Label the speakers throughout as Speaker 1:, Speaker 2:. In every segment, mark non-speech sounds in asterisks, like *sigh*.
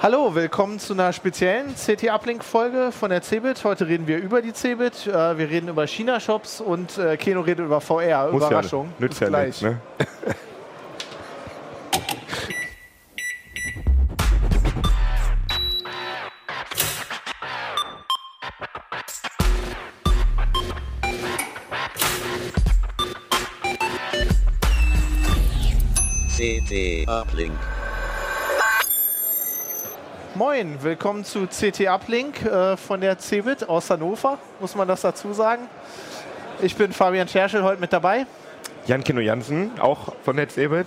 Speaker 1: Hallo, willkommen zu einer speziellen CT Uplink Folge von der CeBIT. Heute reden wir über die CeBIT, äh, wir reden über China Shops und äh, Keno redet über VR.
Speaker 2: Muss
Speaker 1: Überraschung.
Speaker 2: Ja, nützt
Speaker 1: Bis
Speaker 2: ja
Speaker 1: gleich.
Speaker 2: nichts, ne? *laughs*
Speaker 3: CT Uplink.
Speaker 1: Moin, willkommen zu CT Uplink äh, von der CeBIT aus Hannover, muss man das dazu sagen. Ich bin Fabian Scherschel heute mit dabei.
Speaker 2: Jan Kino Jansen, auch von der CeBIT.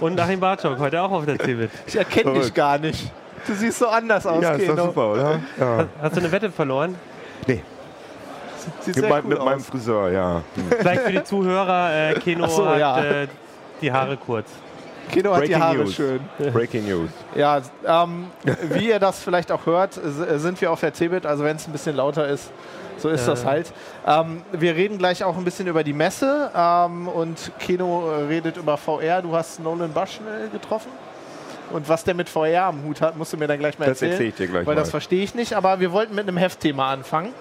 Speaker 4: Und Achim Bartschok, heute auch auf der CeBIT.
Speaker 1: Ich erkenne dich gar nicht. Du siehst so anders aus,
Speaker 2: Ja, ist doch
Speaker 1: Keno.
Speaker 2: super, oder? Ja.
Speaker 4: Hast du eine Wette verloren?
Speaker 2: Nee,
Speaker 1: Sieht
Speaker 2: mit,
Speaker 1: cool
Speaker 2: mit meinem. Friseur, ja. Hm.
Speaker 4: Vielleicht für die Zuhörer, äh, Keno
Speaker 1: so,
Speaker 4: hat
Speaker 1: ja.
Speaker 4: äh, die Haare kurz.
Speaker 1: Keno hat die
Speaker 2: Breaking
Speaker 1: Haare
Speaker 2: News.
Speaker 1: schön.
Speaker 2: Breaking News.
Speaker 1: Ja, ähm, wie ihr das vielleicht auch hört, s- sind wir auf der CeBIT, also wenn es ein bisschen lauter ist, so ist das halt. Ähm, wir reden gleich auch ein bisschen über die Messe ähm, und Keno äh, redet über VR. Du hast Nolan Bushnell getroffen. Und was der mit VR am Hut hat, musst du mir dann gleich mal
Speaker 2: Das
Speaker 1: erzählen.
Speaker 2: erzähl ich dir gleich
Speaker 1: Weil das
Speaker 2: mal.
Speaker 1: verstehe ich nicht, aber wir wollten mit einem Heftthema anfangen.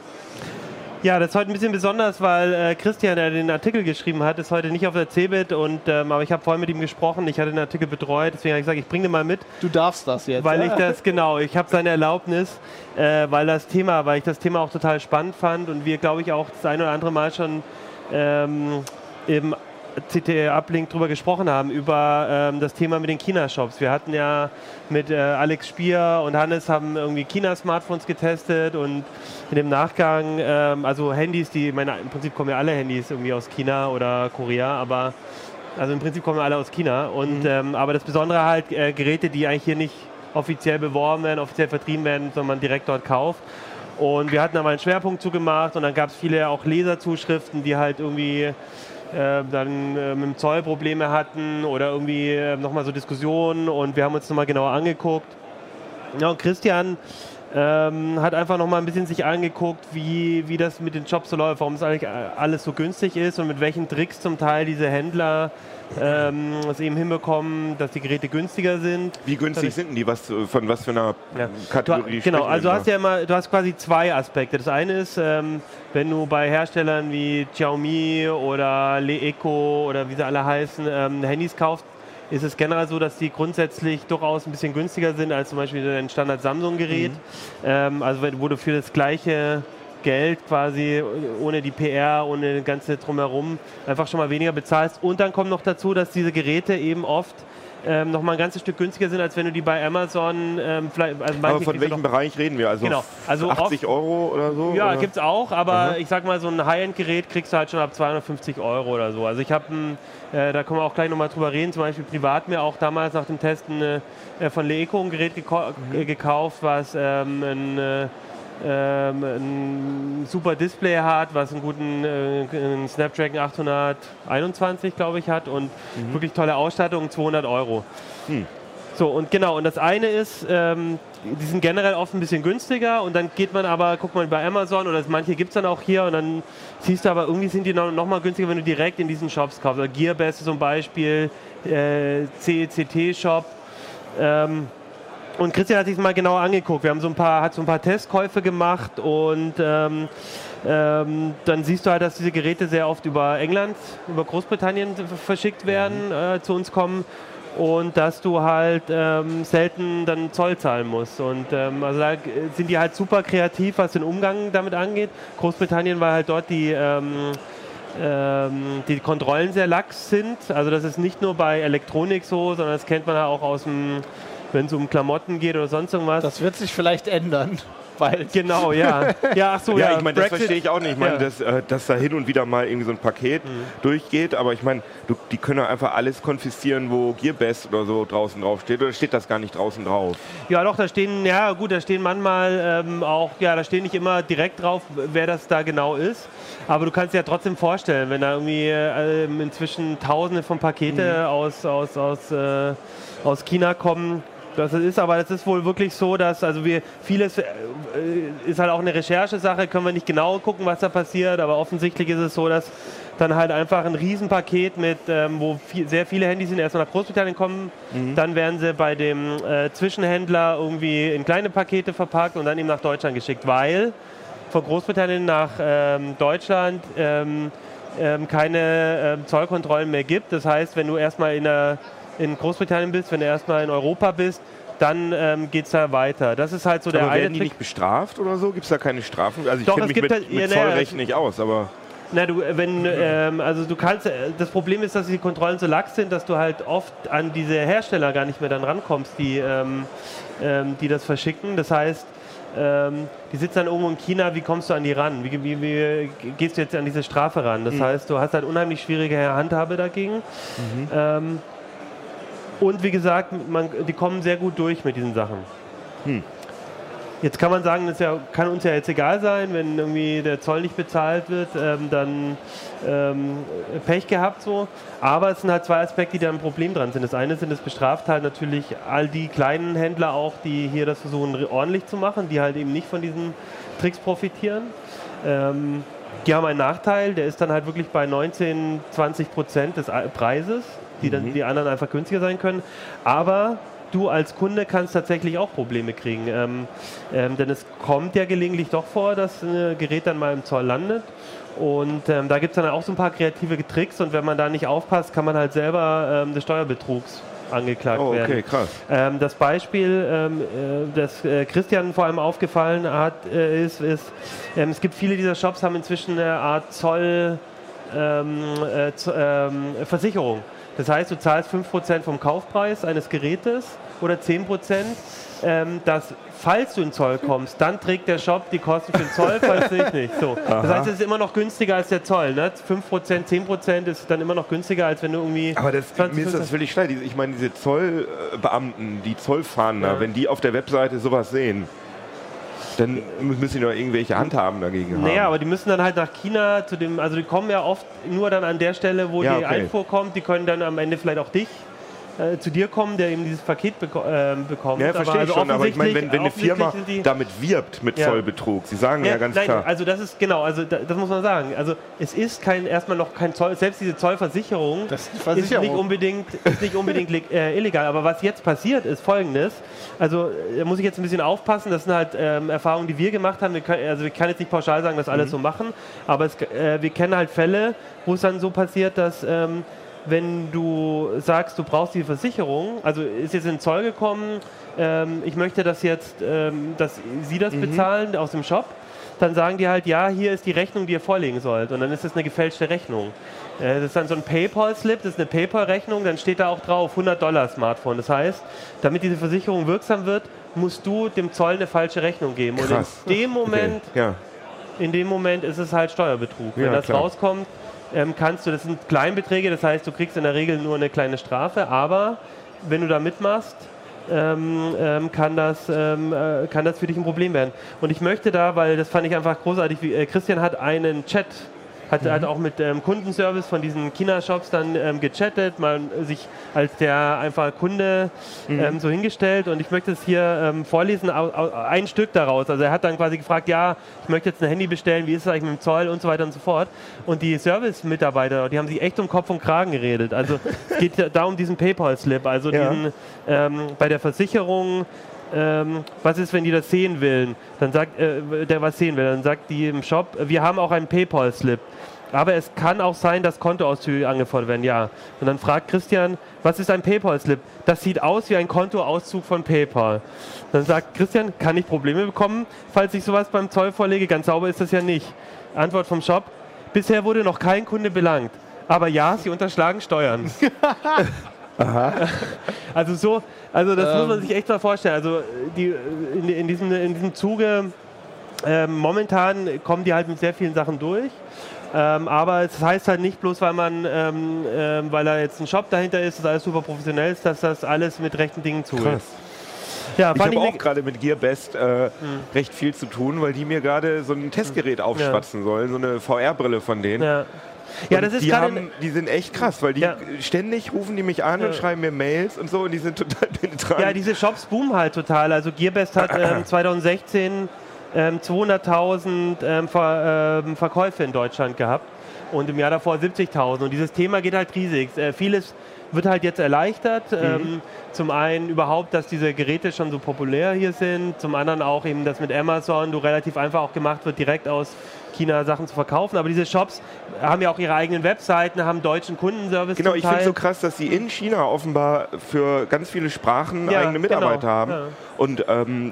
Speaker 4: Ja, das ist heute ein bisschen besonders, weil äh, Christian, der den Artikel geschrieben hat, ist heute nicht auf der CeBIT. Und, ähm, aber ich habe vorhin mit ihm gesprochen, ich hatte den Artikel betreut, deswegen habe ich gesagt, ich bringe den mal mit.
Speaker 1: Du darfst das jetzt.
Speaker 4: Weil
Speaker 1: ja?
Speaker 4: ich das, genau, ich habe seine Erlaubnis, äh, weil das Thema, weil ich das Thema auch total spannend fand und wir, glaube ich, auch das ein oder andere Mal schon ähm, im CT Uplink drüber gesprochen haben, über ähm, das Thema mit den China-Shops. Wir hatten ja mit äh, Alex Spier und Hannes haben irgendwie China-Smartphones getestet und in dem Nachgang, ähm, also Handys, die, ich meine, im Prinzip kommen ja alle Handys irgendwie aus China oder Korea, aber also im Prinzip kommen alle aus China. Und, ähm, aber das Besondere halt äh, Geräte, die eigentlich hier nicht offiziell beworben werden, offiziell vertrieben werden, sondern man direkt dort kauft. Und wir hatten da mal einen Schwerpunkt zugemacht und dann gab es viele auch Leserzuschriften, die halt irgendwie dann äh, mit dem Zoll Probleme hatten oder irgendwie äh, nochmal so Diskussionen und wir haben uns nochmal genauer angeguckt. Ja, und Christian ähm, hat einfach nochmal ein bisschen sich angeguckt, wie, wie das mit den Jobs so läuft, warum es eigentlich alles so günstig ist und mit welchen Tricks zum Teil diese Händler ähm, es eben hinbekommen, dass die Geräte günstiger sind.
Speaker 2: Wie günstig sind denn die? Was, von was für einer
Speaker 4: Ja. Du,
Speaker 2: Kategorie
Speaker 4: genau,
Speaker 2: sprechen
Speaker 4: also du hast ja immer, du hast quasi zwei Aspekte. Das eine ist, ähm, wenn du bei Herstellern wie Xiaomi oder Leeco oder wie sie alle heißen, ähm, Handys kaufst, ist es generell so, dass die grundsätzlich durchaus ein bisschen günstiger sind als zum Beispiel ein Standard Samsung-Gerät. Ähm, also wo du für das gleiche Geld quasi ohne die PR, ohne das ganze drumherum einfach schon mal weniger bezahlst. Und dann kommt noch dazu, dass diese Geräte eben oft ähm, noch mal ein ganzes Stück günstiger sind, als wenn du die bei Amazon ähm, vielleicht. Also
Speaker 2: Aber von welchem Bereich reden wir? Also,
Speaker 4: Genau, also
Speaker 2: 80 Euro oder so?
Speaker 4: ja,
Speaker 2: oder?
Speaker 4: gibt's auch, aber ich sag mal, so ein High-End-Gerät kriegst du halt schon ab 250 Euro oder so. Also ich habe, äh, da können wir auch gleich nochmal drüber reden, zum Beispiel privat mir auch damals nach dem Testen äh, von Leeco ein Gerät äh, gekauft, was ähm, ein, äh, ähm, ein super Display hat, was einen guten äh, einen Snapdragon 821, glaube ich, hat und wirklich tolle Ausstattung, 200 Euro. So, und genau, und das eine ist, ähm, die sind generell oft ein bisschen günstiger und dann geht man aber, guckt man bei Amazon oder manche gibt es dann auch hier und dann siehst du aber, irgendwie sind die noch, noch mal günstiger, wenn du direkt in diesen Shops kaufst. Also Gearbest zum Beispiel, äh, CECT-Shop. Ähm, und Christian hat sich mal genau angeguckt. Wir haben so ein paar, hat so ein paar Testkäufe gemacht und ähm, ähm, dann siehst du halt, dass diese Geräte sehr oft über England, über Großbritannien verschickt werden, äh, zu uns kommen und dass du halt ähm, selten dann Zoll zahlen musst. Und ähm, also da sind die halt super kreativ, was den Umgang damit angeht. Großbritannien, weil halt dort die ähm, ähm, die Kontrollen sehr lax sind. Also das ist nicht nur bei Elektronik so, sondern das kennt man ja auch aus dem, wenn es um Klamotten geht oder sonst irgendwas.
Speaker 1: Das wird sich vielleicht ändern. bald.
Speaker 4: Genau, ja. *laughs* Ja, ach so,
Speaker 2: Ja,
Speaker 4: ja.
Speaker 2: ich meine, das verstehe ich auch nicht. Ich meine,
Speaker 4: Ja.
Speaker 2: dass, äh, dass da hin und wieder mal irgendwie so ein Paket durchgeht, aber ich meine, du, die können doch einfach alles konfiszieren, wo Gearbest oder so draußen drauf steht. Oder steht das gar nicht draußen drauf?
Speaker 4: Ja, doch, da stehen, ja gut, da stehen manchmal ähm, auch, ja, da stehen nicht immer direkt drauf, wer das da genau ist. Aber du kannst dir ja trotzdem vorstellen, wenn da irgendwie äh, inzwischen Tausende von Pakete aus, aus, aus, äh, aus China kommen. Das ist aber, das ist wohl wirklich so, dass, also wir, vieles äh, ist halt auch eine Recherchesache, können wir nicht genau gucken, was da passiert, aber offensichtlich ist es so, dass dann halt einfach ein Riesenpaket mit, ähm, wo viel, sehr viele Handys sind, erstmal nach Großbritannien kommen, dann werden sie bei dem äh, Zwischenhändler irgendwie in kleine Pakete verpackt und dann eben nach Deutschland geschickt, weil von Großbritannien nach ähm, Deutschland ähm, ähm, keine ähm, Zollkontrollen mehr gibt. Das heißt, wenn du erstmal in, der, in Großbritannien bist, wenn du erstmal in Europa bist, dann ähm, geht es da weiter. Das ist halt so der
Speaker 2: aber
Speaker 4: eine
Speaker 2: werden die
Speaker 4: Trick.
Speaker 2: nicht bestraft oder so? Gibt es da keine Strafen? Also ich kenne mich
Speaker 4: gibt
Speaker 2: mit,
Speaker 4: halt-
Speaker 2: mit
Speaker 4: ja,
Speaker 2: Zollrecht nicht aus, aber
Speaker 4: Na, du, wenn, ähm, also du kannst, äh, das Problem ist, dass die Kontrollen so lax sind, dass du halt oft an diese Hersteller gar nicht mehr dann rankommst, die, ähm, ähm, die das verschicken. Das heißt, ähm, die sitzen dann irgendwo in China, wie kommst du an die ran? Wie, wie, wie gehst du jetzt an diese Strafe ran? Das heißt, du hast halt unheimlich schwierige Handhabe dagegen. Ähm, und wie gesagt, man, die kommen sehr gut durch mit diesen Sachen. Jetzt kann man sagen, das ja, kann uns ja jetzt egal sein, wenn irgendwie der Zoll nicht bezahlt wird, ähm, dann ähm, Pech gehabt so. Aber es sind halt zwei Aspekte, die da ein Problem dran sind. Das eine sind, es bestraft halt natürlich all die kleinen Händler auch, die hier das versuchen ordentlich zu machen, die halt eben nicht von diesen Tricks profitieren. Ähm, die haben einen Nachteil, der ist dann halt wirklich bei 19, 20 Prozent des Preises, die dann die anderen einfach günstiger sein können. Aber du als Kunde kannst tatsächlich auch Probleme kriegen. Ähm, ähm, denn es kommt ja gelegentlich doch vor, dass ein Gerät dann mal im Zoll landet. Und ähm, da gibt es dann auch so ein paar kreative Tricks und wenn man da nicht aufpasst, kann man halt selber ähm, des Steuerbetrugs angeklagt
Speaker 2: oh,
Speaker 4: werden.
Speaker 2: okay, krass.
Speaker 4: Ähm, das Beispiel, ähm, äh, das äh, Christian vor allem aufgefallen hat, äh, ist, ist es gibt viele dieser Shops, haben inzwischen eine Art Zoll äh, Versicherung. Das heißt, du zahlst 5% vom Kaufpreis eines Gerätes oder 10%, ähm, dass falls du in Zoll kommst, dann trägt der Shop die Kosten für den Zoll, falls nicht, nicht. So. Das heißt, es ist immer noch günstiger als der Zoll. Ne? 5%, 10% ist dann immer noch günstiger, als wenn du irgendwie...
Speaker 2: Aber das,
Speaker 4: 20,
Speaker 2: mir ist das völlig. Diese- Ich meine, diese Zollbeamten, die Zollfahnder,
Speaker 4: Ja.
Speaker 2: wenn die auf der Webseite sowas sehen, dann müssen die doch irgendwelche Handhaben dagegen haben.
Speaker 4: Naja, aber die müssen dann halt nach China zu dem, also die kommen ja oft nur dann an der Stelle, wo
Speaker 2: Ja,
Speaker 4: die
Speaker 2: okay.
Speaker 4: Einfuhr kommt, die können dann am Ende vielleicht auch dich äh, zu dir kommen, der eben dieses Paket beko ähm, bekommt.
Speaker 2: ja, verstehe ich
Speaker 4: also
Speaker 2: schon, aber ich meine, wenn, wenn eine Firma
Speaker 4: die-
Speaker 2: damit wirbt mit
Speaker 4: Ja.
Speaker 2: Zollbetrug, sie sagen ja, ganz
Speaker 4: nein,
Speaker 2: klar.
Speaker 4: also das ist genau, also da, das muss man sagen. Also es ist kein erstmal noch kein Zoll, selbst diese Zollversicherung
Speaker 1: Das ist
Speaker 4: ist nicht unbedingt, ist nicht unbedingt äh, illegal. Aber was jetzt passiert, ist folgendes. Also äh, da muss ich jetzt ein bisschen aufpassen. Das sind halt ähm, Erfahrungen, die wir gemacht haben. Wir können, also ich kann jetzt nicht pauschal sagen, dass alle
Speaker 1: Mhm.
Speaker 4: so machen, aber es, äh, wir kennen halt Fälle, wo es dann so passiert, dass ähm, wenn du sagst, du brauchst die Versicherung, also ist jetzt in Zoll gekommen, ähm, ich möchte das jetzt, ähm, dass Sie das
Speaker 1: Mhm.
Speaker 4: bezahlen aus dem Shop, dann sagen die halt, ja, hier ist die Rechnung, die ihr vorlegen sollt. Und dann ist das eine gefälschte Rechnung. Äh, Das ist dann so ein PayPal-Slip, das ist eine PayPal-Rechnung, dann steht da auch drauf 100 Dollar Smartphone. Das heißt, damit diese Versicherung wirksam wird, musst du dem Zoll eine falsche Rechnung geben.
Speaker 2: Krass.
Speaker 4: Und in dem Moment,
Speaker 2: okay. ja.
Speaker 4: in dem Moment ist es halt Steuerbetrug. Wenn
Speaker 2: Ja,
Speaker 4: das
Speaker 2: klar.
Speaker 4: rauskommt, ähm, kannst du, das sind Kleinbeträge, das heißt, du kriegst in der Regel nur eine kleine Strafe, aber wenn du da mitmachst, ähm, ähm, kann, das, ähm, äh, kann das für dich ein Problem werden. Und ich möchte da, weil das fand ich einfach großartig, wie, äh, Christian hat einen Chat, hat, hat auch mit ähm, Kundenservice von diesen China-Shops dann ähm, gechattet, mal sich als der einfach Kunde ähm, so hingestellt und ich möchte es hier ähm, vorlesen, au, au, ein Stück daraus. Also er hat dann quasi gefragt, ja, ich möchte jetzt ein Handy bestellen, wie ist es eigentlich mit dem Zoll und so weiter und so fort. Und die Service-Mitarbeiter, die haben sich echt um Kopf und Kragen geredet. Also es geht *laughs* da um diesen PayPal-Slip, also
Speaker 2: Ja.
Speaker 4: diesen ähm, bei der Versicherung ähm, was ist, wenn die das sehen will? Dann sagt, äh, der was sehen will, dann sagt die im Shop, wir haben auch einen PayPal-Slip. Aber es kann auch sein, dass Kontoauszüge angefordert werden, ja. Und dann fragt Christian, was ist ein PayPal-Slip? Das sieht aus wie ein Kontoauszug von PayPal. Dann sagt Christian, kann ich Probleme bekommen, falls ich sowas beim Zoll vorlege? Ganz sauber ist das ja nicht. Antwort vom Shop, bisher wurde noch kein Kunde belangt. Aber ja, sie unterschlagen Steuern. *laughs* *laughs* Also so, also das muss man sich echt mal vorstellen. Also die, in, in, diesem, in diesem Zuge Ähm, momentan kommen die halt mit sehr vielen Sachen durch. Ähm, aber es heißt halt nicht bloß, weil man, ähm, ähm, weil da jetzt ein Shop dahinter ist, dass alles super professionell ist, dass das alles mit rechten Dingen zugeht.
Speaker 2: Krass.
Speaker 4: Ja,
Speaker 2: Ich habe auch gerade mit GearBest äh, recht viel zu tun, weil die mir gerade so ein Testgerät aufschwatzen sollen, so eine VR-Brille von denen.
Speaker 4: ja. Ja, das ist
Speaker 2: die, haben, die sind echt krass, weil die
Speaker 4: Ja.
Speaker 2: ständig rufen die mich an und schreiben mir Mails und so und die sind *laughs* total penetrant.
Speaker 4: Ja, diese Shops boomen halt total. Also Gearbest hat ähm, *clears throat* 2016 ähm, 200.000 ähm, Ver, ähm, Verkäufe in Deutschland gehabt und im Jahr davor 70.000. Und dieses Thema geht halt riesig. Äh, vieles wird halt jetzt erleichtert. Ähm, zum einen überhaupt, dass diese Geräte schon so populär hier sind. Zum anderen auch eben, dass mit Amazon du relativ einfach auch gemacht wird, direkt aus China Sachen zu verkaufen. Aber diese Shops haben ja auch ihre eigenen Webseiten, haben deutschen Kundenservice.
Speaker 2: Genau, ich finde es so krass, dass sie in China offenbar für ganz viele Sprachen
Speaker 4: Ja,
Speaker 2: eigene Mitarbeiter
Speaker 4: genau,
Speaker 2: haben.
Speaker 4: ja.
Speaker 2: Und ähm,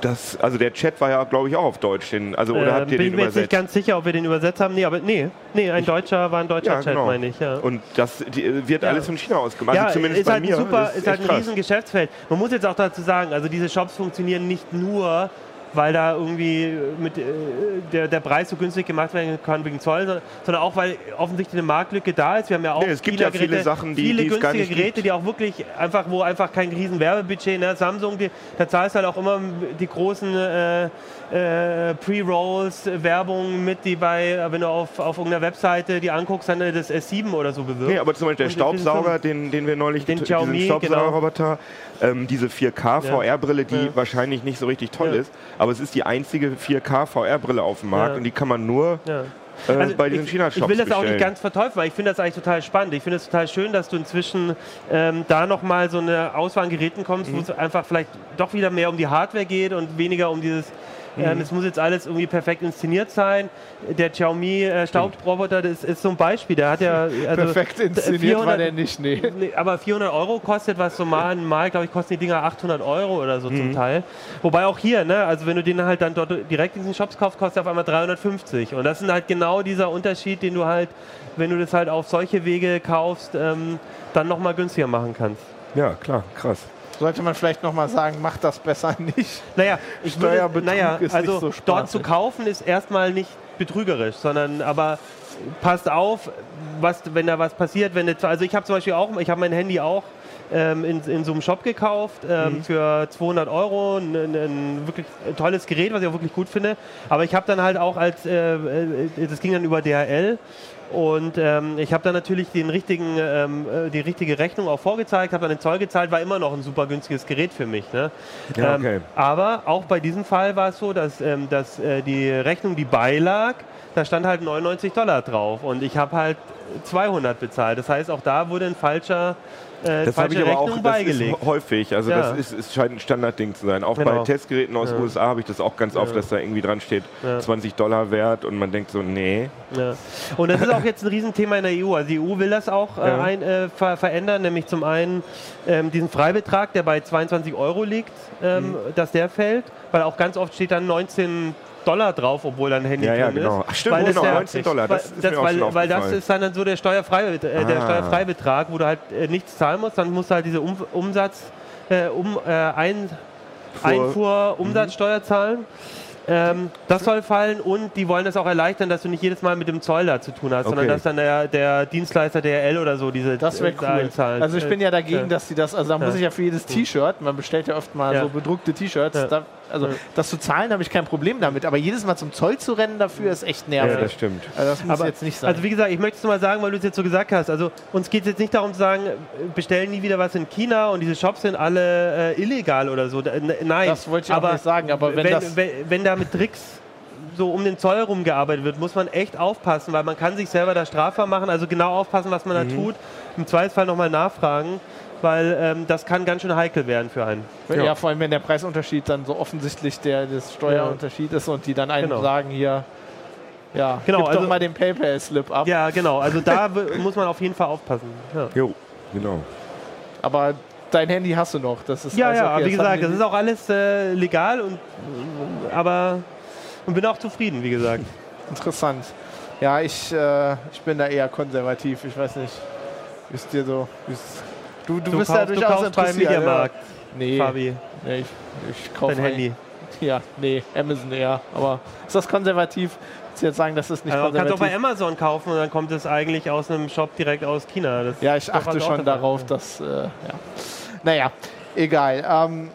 Speaker 2: das, also der Chat war ja, glaube ich, auch auf Deutsch. Den, also, oder
Speaker 4: Äh,
Speaker 2: habt ihr
Speaker 4: bin
Speaker 2: den
Speaker 4: mir jetzt nicht
Speaker 2: übersetzt?
Speaker 4: ganz sicher, ob wir den übersetzt haben. Nee, aber nee, nee ein Deutscher war ein deutscher
Speaker 2: Ja,
Speaker 4: Chat,
Speaker 2: genau.
Speaker 4: meine ich. Ja.
Speaker 2: Und das die, wird
Speaker 4: Ja.
Speaker 2: alles von China aus gemacht.
Speaker 4: ja,
Speaker 2: also zumindest
Speaker 4: ist
Speaker 2: bei
Speaker 4: halt
Speaker 2: mir.
Speaker 4: super,
Speaker 2: Das
Speaker 4: ist halt ein
Speaker 2: krass.
Speaker 4: riesen Geschäftsfeld. Man muss jetzt auch dazu sagen, also diese Shops funktionieren nicht nur, weil da irgendwie mit äh, der, der Preis so günstig gemacht werden kann wegen Zoll, sondern, sondern auch, weil offensichtlich eine Marktlücke da ist. Wir haben ja auch
Speaker 2: Nee, es gibt ja viele
Speaker 4: Geräte,
Speaker 2: Sachen, die-
Speaker 4: viele
Speaker 2: die
Speaker 4: günstige Geräte,
Speaker 2: gibt.
Speaker 4: die auch wirklich einfach, wo einfach kein riesen Werbebudget, ne? Samsung, die, da zahlst du halt auch immer die großen äh, äh, Pre-Rolls, äh, Werbung mit, die bei, wenn du auf, auf irgendeiner Webseite die anguckst, dann äh, das S7 oder so bewirbt.
Speaker 2: Nee, aber zum Beispiel der Staubsauger, den, den wir neulich,
Speaker 4: Den Xiaomi, genau.
Speaker 2: Staubsaugerroboter, ähm, diese 4K VR-Brille, die
Speaker 4: Ja.
Speaker 2: wahrscheinlich nicht so richtig toll
Speaker 4: Ja.
Speaker 2: ist, aber es ist die einzige 4K VR-Brille auf dem Markt
Speaker 4: Ja.
Speaker 2: und die kann man nur äh,
Speaker 4: Also
Speaker 2: bei diesen China-Shops
Speaker 4: ich will das auch
Speaker 2: bestellen.
Speaker 4: nicht ganz verteufeln, weil ich finde das eigentlich total spannend. Ich finde es total schön, dass du inzwischen ähm, da nochmal so eine Auswahl an Geräten kommst,
Speaker 2: Mhm.
Speaker 4: wo es einfach vielleicht doch wieder mehr um die Hardware geht und weniger um dieses,
Speaker 2: Mhm.
Speaker 4: ähm, es muss jetzt alles irgendwie perfekt inszeniert sein. Der Xiaomi äh, Staubroboter, das ist so ein Beispiel. Der hat ja *laughs* also,
Speaker 1: Perfekt inszeniert war
Speaker 4: 400
Speaker 1: der nicht, nee.
Speaker 4: Nee, aber 400 Euro kostet was so mal, mal glaube ich, kosten die Dinger 800 Euro oder so
Speaker 1: Mhm.
Speaker 4: zum Teil. Wobei auch hier, ne, also wenn du den halt dann dort direkt in diesen Shops kaufst, kostet er auf einmal 350. Und das ist halt genau dieser Unterschied, den du halt, wenn du das halt auf solche Wege kaufst, ähm, dann nochmal günstiger machen kannst.
Speaker 2: Ja, klar, krass.
Speaker 1: Sollte man vielleicht nochmal sagen, macht das besser *laughs* nicht.
Speaker 4: Naja, ich würde, naja,
Speaker 1: ist
Speaker 4: also
Speaker 1: nicht so
Speaker 4: dort zu kaufen ist erstmal nicht betrügerisch, sondern aber passt auf, was, wenn da was passiert, wenn jetzt, also ich habe zum Beispiel auch, ich habe mein Handy auch ähm, in, in so einem Shop gekauft ähm,
Speaker 1: Mhm.
Speaker 4: für 200 Euro, ein, ein, ein wirklich tolles Gerät, was ich auch wirklich gut finde, aber ich habe dann halt auch als, äh, äh, das ging dann über DHL und ähm, ich habe dann natürlich den richtigen, ähm, äh, die richtige Rechnung auch vorgezeigt, habe dann den Zoll gezahlt, war immer noch ein super günstiges Gerät für mich. Ne?
Speaker 2: Ja,
Speaker 4: Ähm,
Speaker 2: okay.
Speaker 4: aber auch bei diesem Fall war es so, dass, ähm, dass äh, die Rechnung, die beilag, da stand halt 99 Dollar drauf und ich habe halt 200 bezahlt. Das heißt, auch da wurde ein falscher, äh,
Speaker 2: Das habe
Speaker 4: falsche
Speaker 2: ich aber
Speaker 4: Rechnung
Speaker 2: auch das
Speaker 4: beigelegt.
Speaker 2: ist häufig. Also
Speaker 4: Ja.
Speaker 2: das ist, ist, scheint ein Standardding zu sein. Auch
Speaker 4: Genau.
Speaker 2: bei Testgeräten aus
Speaker 4: Ja.
Speaker 2: den USA habe ich das auch ganz oft, dass da irgendwie dran steht,
Speaker 4: Ja.
Speaker 2: 20 Dollar wert und man denkt so, nee.
Speaker 4: Ja. Und das ist auch jetzt ein Riesenthema in der EU. Also die EU will das auch äh,
Speaker 2: Ja.
Speaker 4: ein, äh, ver verändern, nämlich zum einen ähm, diesen Freibetrag, der bei 22 Euro liegt, ähm,
Speaker 2: Mhm.
Speaker 4: dass der fällt, weil auch ganz oft steht dann 19 Dollar drauf, obwohl dein Handy
Speaker 2: Ja, ja,
Speaker 4: drin
Speaker 2: genau.
Speaker 4: ist.
Speaker 2: Ach, stimmt,
Speaker 4: Weil das
Speaker 2: genau,
Speaker 4: der-
Speaker 2: 19 Dollar, das ist auch
Speaker 4: weil, weil das ist dann, dann so der, Steuerfrei, äh, der
Speaker 2: Ah.
Speaker 4: Steuerfreibetrag, wo du halt äh, nichts zahlen musst, dann musst du halt diese um Umsatz, äh, um, äh, ein
Speaker 2: Fuhr-
Speaker 4: Einfuhr, Umsatzsteuer zahlen. Ähm, das soll fallen und die wollen das auch erleichtern, dass du nicht jedes Mal mit dem Zoll da zu tun hast, sondern
Speaker 2: Okay.
Speaker 4: dass dann der, der Dienstleister DRL oder so diese
Speaker 1: Das
Speaker 4: äh,
Speaker 1: cool.
Speaker 4: einzahlt.
Speaker 1: Also ich bin ja dagegen,
Speaker 4: Ja.
Speaker 1: dass sie das, also da muss
Speaker 4: Ja.
Speaker 1: ich ja für jedes T-Shirt, man bestellt ja oft mal
Speaker 4: Ja.
Speaker 1: so bedruckte T-Shirts,
Speaker 4: Ja.
Speaker 1: da, also
Speaker 4: Ja.
Speaker 1: das zu zahlen habe ich kein Problem damit, aber jedes Mal zum Zoll zu rennen dafür ist echt nervig.
Speaker 2: Ja, das stimmt.
Speaker 1: also das muss
Speaker 4: Aber,
Speaker 1: jetzt nicht sein.
Speaker 4: also wie gesagt, ich möchte es nur mal sagen, weil du es jetzt so gesagt hast. Also uns geht es jetzt nicht darum zu sagen, bestellen nie wieder was in China und diese Shops sind alle äh, illegal oder so. Nein.
Speaker 1: Das wollte ich auch
Speaker 4: aber
Speaker 1: nicht sagen, aber wenn
Speaker 4: wenn,
Speaker 1: das-
Speaker 4: wenn, wenn da mit Tricks so um den Zoll rumgearbeitet wird, muss man echt aufpassen, weil man kann sich selber da strafbar machen. Also genau aufpassen, was man da tut. Im Zweifelsfall nochmal nachfragen, weil ähm, das kann ganz schön heikel werden für einen.
Speaker 1: ja. vor allem wenn der Preisunterschied dann so offensichtlich der das Steuerunterschied ist und die dann einem
Speaker 4: Genau.
Speaker 1: sagen hier, ja,
Speaker 4: Genau,
Speaker 1: gib
Speaker 4: also-
Speaker 1: doch mal den PayPal-Slip ab.
Speaker 4: Ja, genau. Also da *laughs* muss man auf jeden Fall aufpassen. Ja.
Speaker 2: Jo, genau.
Speaker 1: Aber dein Handy hast du noch, das ist
Speaker 4: Ja,
Speaker 1: alles
Speaker 4: ja,
Speaker 1: okay.
Speaker 4: wie gesagt, das ist auch alles äh, legal und aber und bin auch zufrieden, wie gesagt.
Speaker 1: Interessant. Ja, ich, äh, ich bin da eher konservativ. Ich weiß nicht, wie es dir so. Du, du,
Speaker 4: Du
Speaker 1: bist da
Speaker 4: kaufst, du
Speaker 1: durchaus interessiert.
Speaker 4: Mediamarkt,
Speaker 1: Ja. Nee,
Speaker 4: Fabi,
Speaker 1: nee, ich, ich kaufe
Speaker 4: dein Handy.
Speaker 1: Ja, nee, Amazon eher. Aber ist das konservativ? Du jetzt sagen, das ist nicht
Speaker 4: Also man kann es auch
Speaker 1: konservativ?
Speaker 4: bei Amazon kaufen und dann kommt es eigentlich aus einem Shop direkt aus China. Das
Speaker 1: ja, ich achte
Speaker 4: was
Speaker 1: schon darauf, dass. Äh, ja. Naja, egal. Ähm,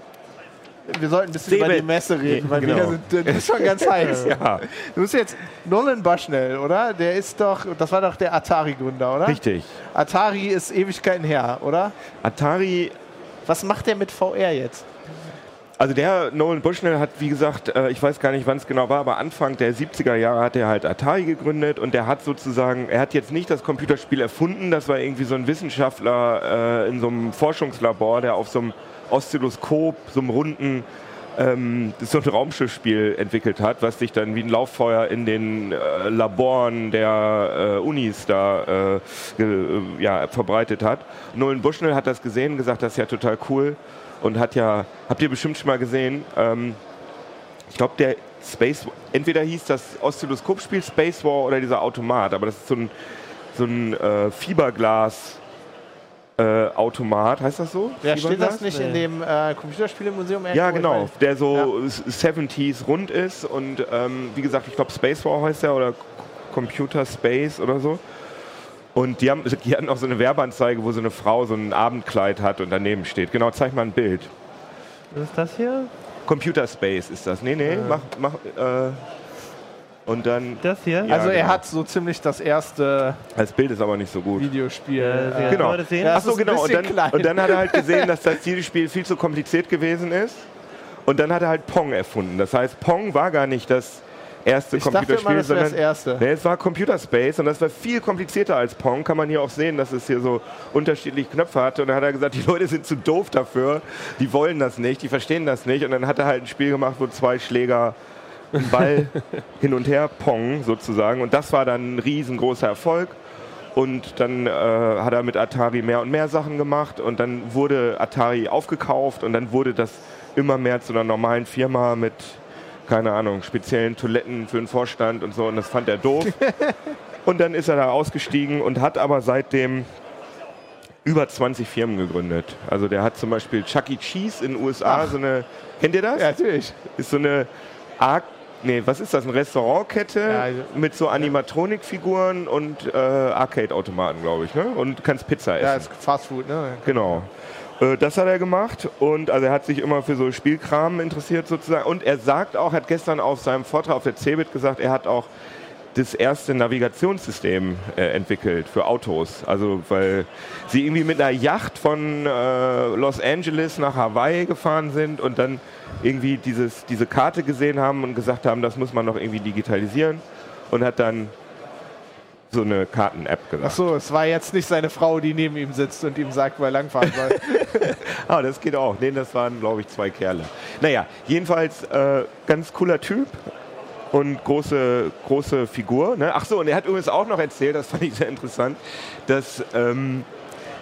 Speaker 1: wir sollten ein bisschen über
Speaker 2: Seebed.
Speaker 1: die Messe reden, weil
Speaker 2: Genau.
Speaker 1: wir sind, schon ganz *laughs* heiß.
Speaker 2: Ja,
Speaker 1: Du bist jetzt Nolan Bushnell, oder? Der ist doch, das war doch der Atari-Gründer, oder?
Speaker 2: richtig.
Speaker 1: Atari ist Ewigkeiten her, oder?
Speaker 2: Atari
Speaker 1: Was macht der mit VR jetzt?
Speaker 2: Also der Nolan Bushnell hat, wie gesagt, äh, ich weiß gar nicht, wann es genau war, aber Anfang der 70er Jahre hat er halt Atari gegründet und der hat sozusagen, er hat jetzt nicht das Computerspiel erfunden, das war irgendwie so ein Wissenschaftler äh, in so einem Forschungslabor, der auf so einem Oszilloskop, so einem runden, ähm, so ein Raumschiffspiel entwickelt hat, was sich dann wie ein Lauffeuer in den äh, Laboren der äh, Unis da äh, äh, ja, verbreitet hat. Nolan Bushnell hat das gesehen, gesagt, das ist ja total cool und hat ja, habt ihr bestimmt schon mal gesehen, ähm, ich glaube, der Space, entweder hieß das Oszilloskopspiel Space War oder dieser Automat, aber das ist so ein, so ein äh, Fiberglas. Äh, Automat, heißt das so?
Speaker 1: Ja, steht das nicht in
Speaker 4: Nee.
Speaker 1: dem äh, Computerspielemuseum?
Speaker 2: Ja, genau, der so 70s rund ist und ähm, wie gesagt, ich glaube Space War heißt der oder Computer Space oder so. Und die, haben, die hatten auch so eine Werbeanzeige, wo so eine Frau so ein Abendkleid hat und daneben steht. Genau, zeig mal ein Bild.
Speaker 4: Was ist das hier?
Speaker 2: Computer Space ist das. Nee, nee, mach, mach, äh, und dann,
Speaker 4: Das hier?
Speaker 2: Ja,
Speaker 1: Also er
Speaker 2: genau.
Speaker 1: hat so ziemlich das erste
Speaker 2: das Bild ist aber nicht so gut.
Speaker 1: Videospiel.
Speaker 4: Ja,
Speaker 1: äh,
Speaker 2: Genau.
Speaker 1: Ja,
Speaker 2: Ach so,
Speaker 1: ist ein
Speaker 2: genau. Und dann, und dann hat er halt gesehen, *laughs* dass das Zielspiel viel zu kompliziert gewesen ist. Und dann hat er halt Pong erfunden. Das heißt, Pong war gar nicht das erste
Speaker 1: ich dachte
Speaker 2: Computerspiel,
Speaker 1: immer, das wäre das
Speaker 2: sondern
Speaker 1: erste.
Speaker 2: Nee, es war Computer Space und das war viel komplizierter als Pong. Kann man hier auch sehen, dass es hier so unterschiedliche Knöpfe hatte. Und dann hat er gesagt, die Leute sind zu doof dafür. Die wollen das nicht, die verstehen das nicht. Und dann hat er halt ein Spiel gemacht, wo zwei Schläger *laughs* Ball hin und her Pong sozusagen. Und das war dann ein riesengroßer Erfolg. Und dann äh, hat er mit Atari mehr und mehr Sachen gemacht. Und dann wurde Atari aufgekauft und dann wurde das immer mehr zu einer normalen Firma mit keine Ahnung, speziellen Toiletten für den Vorstand und so und das fand er doof. *laughs* und dann ist er da ausgestiegen und hat aber seitdem über 20 Firmen gegründet. Also der hat zum Beispiel Chuck E. Cheese in den USA, so eine, kennt ihr das?
Speaker 1: Ja, natürlich.
Speaker 2: Ist so eine Arc Nee, was ist das? Eine Restaurantkette
Speaker 1: Ja, also-
Speaker 2: mit so Animatronikfiguren und äh, Arcade-Automaten, glaube ich. Ne? Und kannst Pizza essen.
Speaker 1: Ja, ist Fast Food, ne?
Speaker 2: Genau. Äh, Das hat er gemacht und also er hat sich immer für so Spielkram interessiert sozusagen. Und er sagt auch, hat gestern auf seinem Vortrag auf der CeBIT gesagt, er hat auch das erste Navigationssystem äh, entwickelt für Autos. Also weil sie irgendwie mit einer Yacht von äh, Los Angeles nach Hawaii gefahren sind und dann irgendwie dieses, diese Karte gesehen haben und gesagt haben, das muss man noch irgendwie digitalisieren und hat dann so eine Karten-App gesagt.
Speaker 1: Achso, es war jetzt nicht seine Frau, die neben ihm sitzt und ihm sagt, wo er langfahren soll. *laughs*
Speaker 2: Ah, das geht auch. Nee, das waren, glaube ich, zwei Kerle. Naja, jedenfalls äh, ganz cooler Typ und große, große Figur. Ne? Ach so, und er hat übrigens auch noch erzählt, das fand ich sehr interessant, dass, ähm,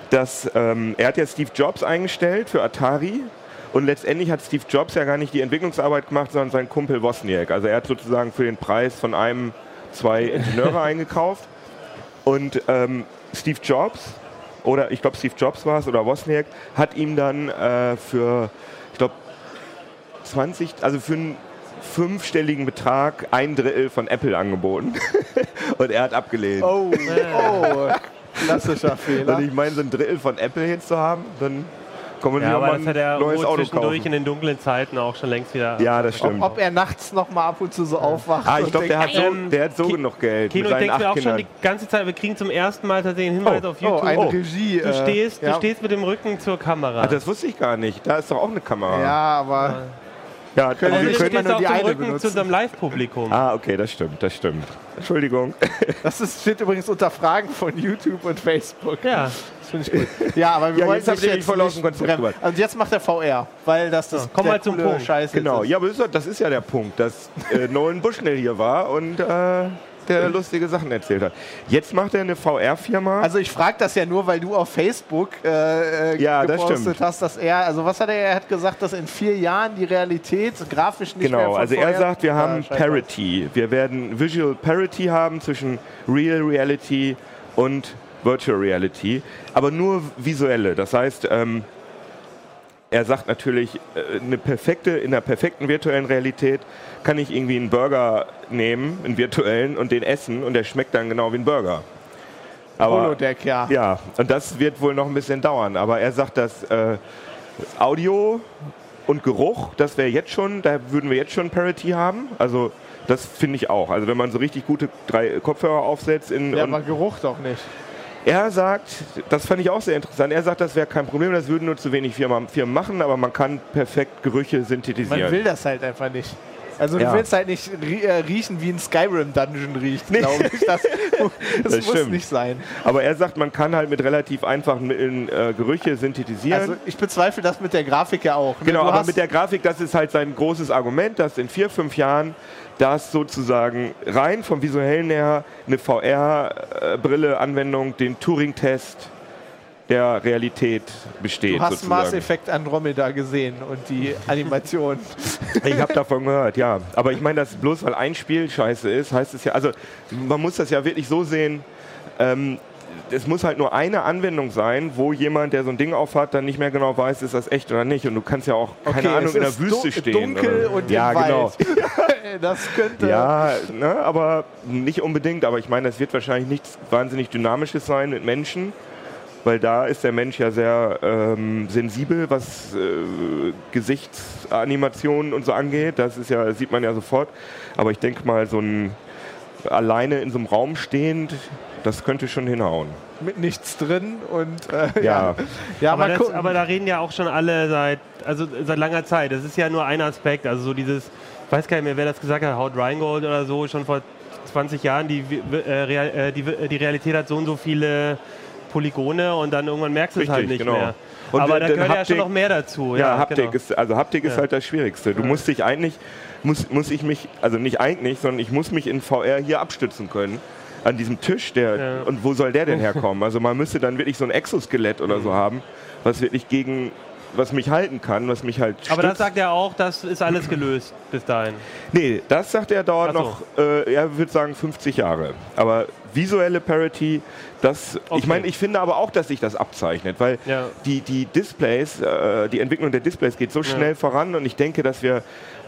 Speaker 2: dass ähm, er hat ja Steve Jobs eingestellt für Atari und letztendlich hat Steve Jobs ja gar nicht die Entwicklungsarbeit gemacht, sondern sein Kumpel Wozniak. Also er hat sozusagen für den Preis von einem zwei Ingenieure *laughs* eingekauft und ähm, Steve Jobs oder ich glaube Steve Jobs war es oder Wozniak hat ihm dann äh, für ich glaube 20 also für einen fünfstelligen Betrag ein Drittel von Apple angeboten *laughs* und er hat abgelehnt.
Speaker 1: Oh, oh, klassischer *laughs* Fehler.
Speaker 2: Und ich meine, so ein Drittel von Apple jetzt zu haben, dann man
Speaker 4: Ja, aber
Speaker 2: mal
Speaker 4: das hat er
Speaker 2: neues Auto
Speaker 4: zwischendurch in den dunklen Zeiten auch schon längst wieder.
Speaker 2: Ja, das
Speaker 1: Ob,
Speaker 2: stimmt.
Speaker 1: ob er nachts noch mal ab und zu so aufwacht.
Speaker 2: Ah, ich
Speaker 1: und
Speaker 2: glaube, der, hat so,
Speaker 4: Ähm,
Speaker 2: der hat so
Speaker 4: Ki-
Speaker 2: genug Geld
Speaker 4: Kino, ich denke mir auch schon
Speaker 2: Kindern.
Speaker 4: die ganze Zeit, wir kriegen zum ersten Mal tatsächlich einen Hinweis
Speaker 2: Oh,
Speaker 4: auf
Speaker 1: Oh,
Speaker 4: YouTube.
Speaker 1: eine
Speaker 2: Oh.
Speaker 1: Regie.
Speaker 4: Du,
Speaker 1: äh,
Speaker 4: stehst,
Speaker 1: ja.
Speaker 4: du stehst mit dem Rücken zur Kamera.
Speaker 2: Ah, das wusste ich gar nicht. Da ist doch auch eine Kamera.
Speaker 1: Ja, aber
Speaker 2: ja
Speaker 1: Können
Speaker 2: also
Speaker 1: wir
Speaker 2: können,
Speaker 4: stehst
Speaker 1: nur die eine
Speaker 4: Rücken
Speaker 1: benutzen.
Speaker 4: zu unserem Live-Publikum.
Speaker 2: Ah, okay, das stimmt, das stimmt. Entschuldigung. *laughs*
Speaker 1: das ist, steht übrigens unter Fragen von YouTube und Facebook.
Speaker 4: Ja.
Speaker 1: Das finde ich gut. *laughs* Ja, aber wir
Speaker 2: Ja,
Speaker 1: wollen
Speaker 2: jetzt voll aus dem Konzept gebracht.
Speaker 1: Also jetzt macht er VR, weil das das
Speaker 4: komm
Speaker 1: der
Speaker 4: mal zum Punkt.
Speaker 1: Scheiß jetzt
Speaker 2: Genau,
Speaker 1: ist.
Speaker 2: ja, aber das ist, doch- das ist ja der Punkt, dass äh, Nolan Bushnell hier war und äh, der lustige Sachen erzählt hat. Jetzt macht er eine VR-Firma.
Speaker 1: Also ich frage das ja nur, weil du auf Facebook äh, äh,
Speaker 2: Ja, das
Speaker 1: gepostet
Speaker 2: stimmt.
Speaker 1: hast, dass er, also was hat er, er hat gesagt, dass in vier Jahren die Realität grafisch nicht mehr
Speaker 2: Genau, also er
Speaker 1: vorher-
Speaker 2: sagt, wir haben. Parity. Wir werden Visual Parity haben zwischen Real Reality und Virtual Reality, aber nur visuelle. Das heißt, ähm, er sagt natürlich, äh, eine perfekte, in einer perfekten virtuellen Realität kann ich irgendwie einen Burger nehmen, einen virtuellen, und den essen und der schmeckt dann genau wie ein Burger. Aber,
Speaker 1: Holodeck, ja.
Speaker 2: ja, und das wird wohl noch ein bisschen dauern. Aber er sagt, dass äh, Audio und Geruch, das wäre jetzt schon, da würden wir jetzt schon Parity haben. Also das finde ich auch. Also wenn man so richtig gute drei Kopfhörer aufsetzt in
Speaker 1: Ja, aber Geruch doch nicht.
Speaker 2: Er sagt, das fand ich auch sehr interessant, er sagt, das wäre kein Problem, das würden nur zu wenig Firmen, Firmen machen, aber man kann perfekt Gerüche
Speaker 1: Man
Speaker 2: synthetisieren.
Speaker 1: will das halt einfach nicht. Also
Speaker 2: Ja.
Speaker 1: du willst halt nicht äh, riechen, wie ein Skyrim-Dungeon riecht, glaube ich. Das, *laughs* das,
Speaker 2: Das
Speaker 1: muss
Speaker 2: stimmt.
Speaker 1: nicht sein.
Speaker 2: aber er sagt, man kann halt mit relativ einfachen Mitteln äh, Gerüche synthetisieren.
Speaker 1: Also ich bezweifle das mit der Grafik ja auch. ne?
Speaker 2: Genau,
Speaker 1: Du
Speaker 2: aber mit der Grafik, das ist halt sein großes Argument, dass in vier, fünf Jahren das sozusagen rein vom visuellen her eine VR-Brille-Anwendung den Turing-Test der Realität besteht.
Speaker 1: Du hast
Speaker 2: sozusagen.
Speaker 1: Mass Effect Andromeda gesehen und die *laughs* Animation.
Speaker 2: Ich habe davon gehört, ja. Aber ich meine, dass bloß weil ein Spiel scheiße ist, heißt es ja, also man muss das ja wirklich so sehen, ähm, es muss halt nur eine Anwendung sein, wo jemand, der so ein Ding aufhat, dann nicht mehr genau weiß, ist das echt oder nicht. Und du kannst ja auch, keine
Speaker 1: Okay,
Speaker 2: Ahnung, in der Wüste stehen.
Speaker 1: dunkel
Speaker 2: oder?
Speaker 1: und
Speaker 2: ja, genau. *laughs*
Speaker 1: Das könnte.
Speaker 2: Ja, ne, aber nicht unbedingt. Aber ich meine, das wird wahrscheinlich nichts wahnsinnig Dynamisches sein mit Menschen, weil da ist der Mensch ja sehr ähm, sensibel, was äh, Gesichtsanimationen und so angeht. Das ist ja, sieht man ja sofort. Aber ich denke mal, so ein alleine in so einem Raum stehend, das könnte schon hinhauen.
Speaker 1: Mit nichts drin und äh,
Speaker 2: Ja.
Speaker 1: ja. Ja,
Speaker 4: aber,
Speaker 1: mal
Speaker 4: das, aber da reden ja auch schon alle seit, also seit langer Zeit. Das ist ja nur ein Aspekt. Also so dieses, ich weiß gar nicht mehr, wer das gesagt hat, Haut Rheingold oder so, schon vor 20 Jahren, die, äh, Real, äh, die, die Realität hat so und so viele Polygone und dann irgendwann merkst du es halt nicht
Speaker 2: genau.
Speaker 4: mehr.
Speaker 2: Und
Speaker 4: aber da
Speaker 2: dann
Speaker 4: gehört ja
Speaker 2: Haptik-
Speaker 4: schon noch mehr dazu.
Speaker 2: Ja, Haptik
Speaker 4: genau.
Speaker 2: ist, also Haptik ist
Speaker 4: Ja.
Speaker 2: halt das Schwierigste. Du musst dich eigentlich, muss, muss ich mich, also nicht eigentlich, sondern ich muss mich in VR hier abstützen können. An diesem Tisch, der,
Speaker 4: Ja.
Speaker 2: und wo soll der denn herkommen? Also man müsste dann wirklich so ein Exoskelett oder
Speaker 4: Mhm.
Speaker 2: so haben, was wirklich gegen, was mich halten kann, was mich halt
Speaker 4: Aber das
Speaker 2: stützt.
Speaker 4: sagt er auch, das ist alles gelöst bis dahin.
Speaker 2: Nee, das sagt er dauert
Speaker 4: so.
Speaker 2: noch, äh, er würde sagen 50 Jahre. Aber visuelle Parity, das,
Speaker 4: Okay.
Speaker 2: ich meine, ich finde aber auch, dass sich das abzeichnet, weil
Speaker 4: Ja.
Speaker 2: die, die Displays, äh, die Entwicklung der Displays geht so schnell voran und ich denke, dass wir,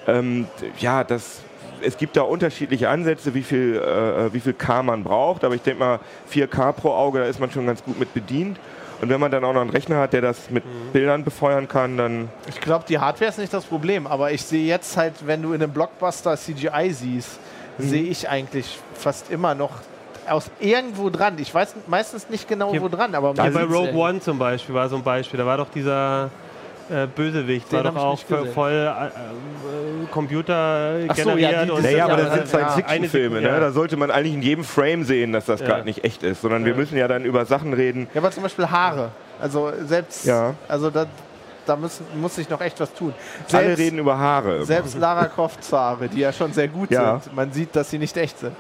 Speaker 2: ähm, ja, das, es gibt da unterschiedliche Ansätze, wie viel, äh, wie viel K man braucht, aber ich denke mal 4K pro Auge, da ist man schon ganz gut mit bedient. Und wenn man dann auch noch einen Rechner hat, der das mit
Speaker 4: Mhm.
Speaker 2: Bildern befeuern kann, dann
Speaker 1: Ich glaube, die Hardware ist nicht das Problem, aber ich sehe jetzt halt, wenn du in einem Blockbuster CGI siehst,
Speaker 2: Mhm.
Speaker 1: sehe ich eigentlich fast immer noch aus irgendwo dran. Ich weiß meistens nicht genau,
Speaker 4: Hier-
Speaker 1: wo dran, aber
Speaker 4: Hier bei Rogue. One zum Beispiel war so ein Beispiel. Da war doch dieser äh, Bösewicht,
Speaker 1: Den
Speaker 4: war doch auch voll äh, äh, Computer
Speaker 1: Ach so,
Speaker 4: generiert.
Speaker 1: ja,
Speaker 4: und
Speaker 1: Naja,
Speaker 2: Naja, aber das sind
Speaker 1: ja.
Speaker 2: Science-Fiction-Filme, ne?
Speaker 4: ja.
Speaker 2: Da sollte man eigentlich in jedem Frame sehen, dass das
Speaker 4: Ja.
Speaker 2: gerade nicht echt ist, sondern wir müssen ja dann über Sachen reden.
Speaker 1: Ja, aber zum Beispiel Haare. Also selbst,
Speaker 2: Ja.
Speaker 1: also da, da müssen, muss sich noch echt was tun.
Speaker 2: Alle
Speaker 1: Selbst,
Speaker 2: reden über Haare.
Speaker 1: selbst Lara Crofts Haare, die ja schon sehr gut
Speaker 2: Ja.
Speaker 1: sind. Man sieht, dass sie nicht echt sind.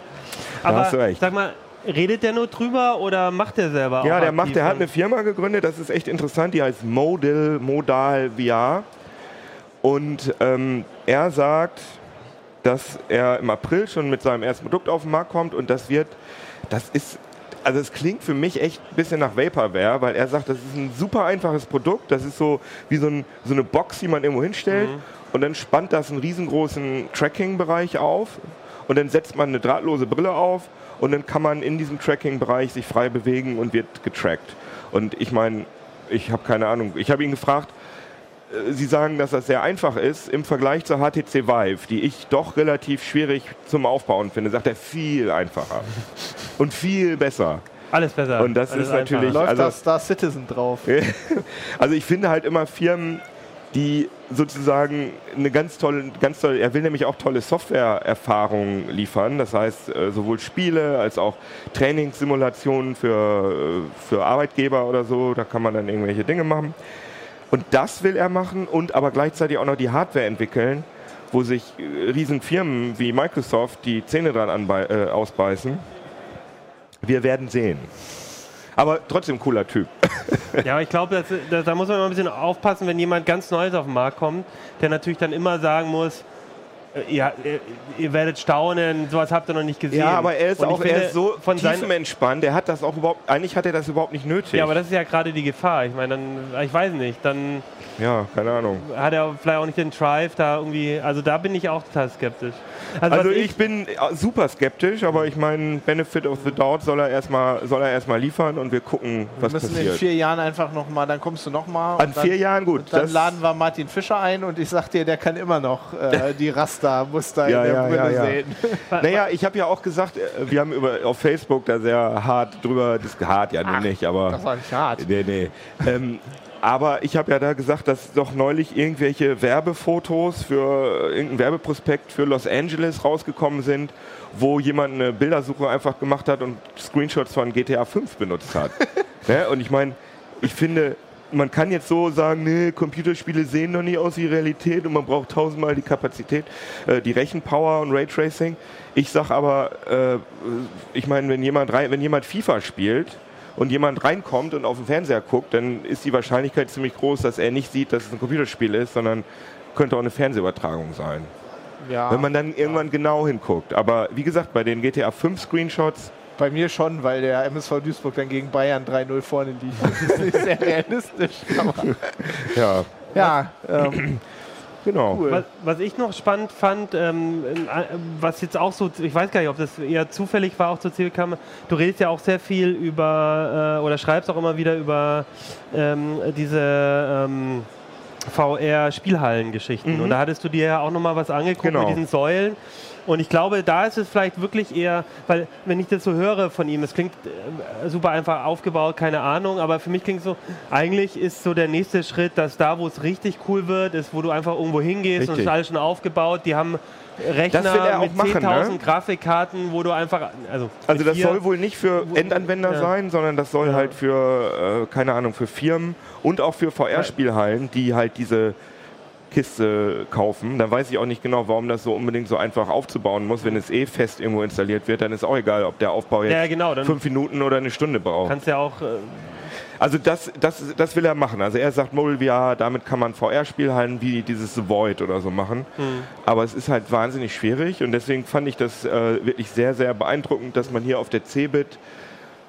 Speaker 4: Aber
Speaker 2: hast du recht.
Speaker 4: sag mal, redet der nur drüber oder macht der selber
Speaker 2: Ja,
Speaker 4: auch
Speaker 2: der macht, der hat eine Firma gegründet, das ist echt interessant, die heißt Modal, Modal VR. Und ähm, er sagt, dass er im April schon mit seinem ersten Produkt auf den Markt kommt und das wird, das ist, also es klingt für mich echt ein bisschen nach Vaporware, weil er sagt, das ist ein super einfaches Produkt, das ist so wie so, ein, so eine Box, die man irgendwo hinstellt und dann spannt das einen riesengroßen Tracking-Bereich auf und dann setzt man eine drahtlose Brille auf und dann kann man in diesem Tracking-Bereich sich frei bewegen und wird getrackt. Und ich meine, ich habe keine Ahnung, ich habe ihn gefragt, äh, Sie sagen, dass das sehr einfach ist im Vergleich zur HTC Vive, die ich doch relativ schwierig zum Aufbauen finde. Sagt er viel einfacher *laughs* und viel besser.
Speaker 4: Alles besser.
Speaker 2: Und das
Speaker 4: Alles
Speaker 2: ist natürlich-
Speaker 4: einfacher.
Speaker 1: Läuft
Speaker 2: Also-
Speaker 1: da Star Citizen drauf. *laughs*
Speaker 2: Also ich finde halt immer Firmen, die sozusagen eine ganz tolle, ganz tolle, er will nämlich auch tolle Softwareerfahrungen liefern. Das heißt, äh, sowohl Spiele als auch Trainingssimulationen für, äh, für Arbeitgeber oder so, da kann man dann irgendwelche Dinge machen. Und das will er machen und aber gleichzeitig auch noch die Hardware entwickeln, wo sich äh, riesen Firmen wie Microsoft die Zähne dran äh, ausbeißen. Wir werden sehen. Aber trotzdem cooler Typ.
Speaker 4: Ja, ich glaube, da, da muss man immer ein bisschen aufpassen, wenn jemand ganz Neues auf den Markt kommt, der natürlich dann immer sagen muss, äh, ja, ihr, ihr werdet staunen, sowas habt ihr noch nicht gesehen.
Speaker 2: Ja, aber er ist
Speaker 4: ich
Speaker 2: auch er
Speaker 4: finde,
Speaker 2: ist so
Speaker 4: von
Speaker 2: tiefenentspannt. Der hat das auch überhaupt, eigentlich hat er das überhaupt nicht nötig.
Speaker 4: Ja, aber das ist ja gerade die Gefahr. Ich meine, dann, ich weiß nicht, dann
Speaker 2: ja, keine Ahnung.
Speaker 4: hat er vielleicht auch nicht den Drive da irgendwie, also da bin ich auch total skeptisch.
Speaker 2: Also
Speaker 4: was
Speaker 2: ich bin äh, super skeptisch, aber ich meine, Benefit of the Doubt soll er erstmal soll er erstmal liefern und wir gucken, was
Speaker 1: Wir müssen in
Speaker 2: passiert.
Speaker 1: vier Jahren einfach nochmal, dann kommst du nochmal.
Speaker 2: An vier Jahren gut.
Speaker 1: Dann laden wir Martin Fischer ein und ich sag dir, der kann immer noch äh, *laughs* die Rastermuster
Speaker 2: Ja,
Speaker 1: in der
Speaker 2: ja, ja, ja.
Speaker 1: sehen.
Speaker 2: Naja, ich habe ja auch gesagt, äh, wir haben über, auf Facebook da sehr hart drüber, das hart ja nun nicht, aber
Speaker 1: Das war nicht hart.
Speaker 2: nee, nee. Ähm, aber ich habe ja da gesagt, dass doch neulich irgendwelche Werbefotos für äh, irgendein Werbeprospekt für Los Angeles rausgekommen sind, wo jemand eine Bildersuche einfach gemacht hat und Screenshots von GTA 5 benutzt hat. *laughs* ne? Und ich meine, ich finde, man kann jetzt so sagen, nee, Computerspiele sehen noch nicht aus wie Realität und man braucht tausendmal die Kapazität, äh, die Rechenpower und Raytracing. Ich sag aber, äh, ich meine, wenn jemand, wenn jemand FIFA spielt und jemand reinkommt und auf den Fernseher guckt, dann ist die Wahrscheinlichkeit ziemlich groß, dass er nicht sieht, dass es ein Computerspiel ist, sondern könnte auch eine Fernsehübertragung sein.
Speaker 1: Ja,
Speaker 2: Wenn man dann irgendwann genau hinguckt. Aber wie gesagt, bei den GTA 5 Screenshots,
Speaker 1: bei mir schon, weil der MSV Duisburg dann gegen Bayern 3-0 vorne liegt. Das ist nicht sehr realistisch. Aber
Speaker 2: ja,
Speaker 1: ja, ähm, *clears throat*
Speaker 2: genau.
Speaker 1: cool.
Speaker 4: Was, was ich noch spannend fand, ähm, äh, was jetzt auch so, ich weiß gar nicht, ob das eher zufällig war, auch zur Ziel kam, du redest ja auch sehr viel über, äh, oder schreibst auch immer wieder über ähm, diese VR-Spielhallen-Geschichten. Und da hattest du dir ja auch nochmal was angeguckt
Speaker 2: Genau.
Speaker 4: mit diesen Säulen. Und ich glaube, da ist es vielleicht wirklich eher, weil wenn ich das so höre von ihm, es klingt äh, super einfach aufgebaut, keine Ahnung, aber für mich klingt so, eigentlich ist so der nächste Schritt, dass da, wo es richtig cool wird, ist, wo du einfach irgendwo hingehst und es
Speaker 2: Richtig.
Speaker 4: ist alles schon aufgebaut. Die haben Rechner
Speaker 2: Das will er auch
Speaker 4: mit
Speaker 2: machen,
Speaker 4: 10.000
Speaker 2: ne?
Speaker 4: Grafikkarten, wo du einfach, also,
Speaker 2: Also das soll wohl nicht für Endanwender
Speaker 4: Ja.
Speaker 2: sein, sondern das soll
Speaker 4: Ja.
Speaker 2: halt für, äh, keine Ahnung, für Firmen und auch für VR-Spielhallen, die halt diese Kiste kaufen. Dann weiß ich auch nicht genau, warum das so unbedingt so einfach aufzubauen muss. Wenn es eh fest irgendwo installiert wird, dann ist auch egal, ob der Aufbau jetzt
Speaker 4: Ja, genau,
Speaker 2: fünf Minuten oder eine Stunde braucht.
Speaker 4: kannst ja auch, äh,
Speaker 2: Also das, das, das will er machen. Also er sagt, Mobile VR, damit kann man VR-Spielhallen wie dieses The Void oder so machen. Aber es ist halt wahnsinnig schwierig und deswegen fand ich das äh, wirklich sehr, sehr beeindruckend, dass man hier auf der Cebit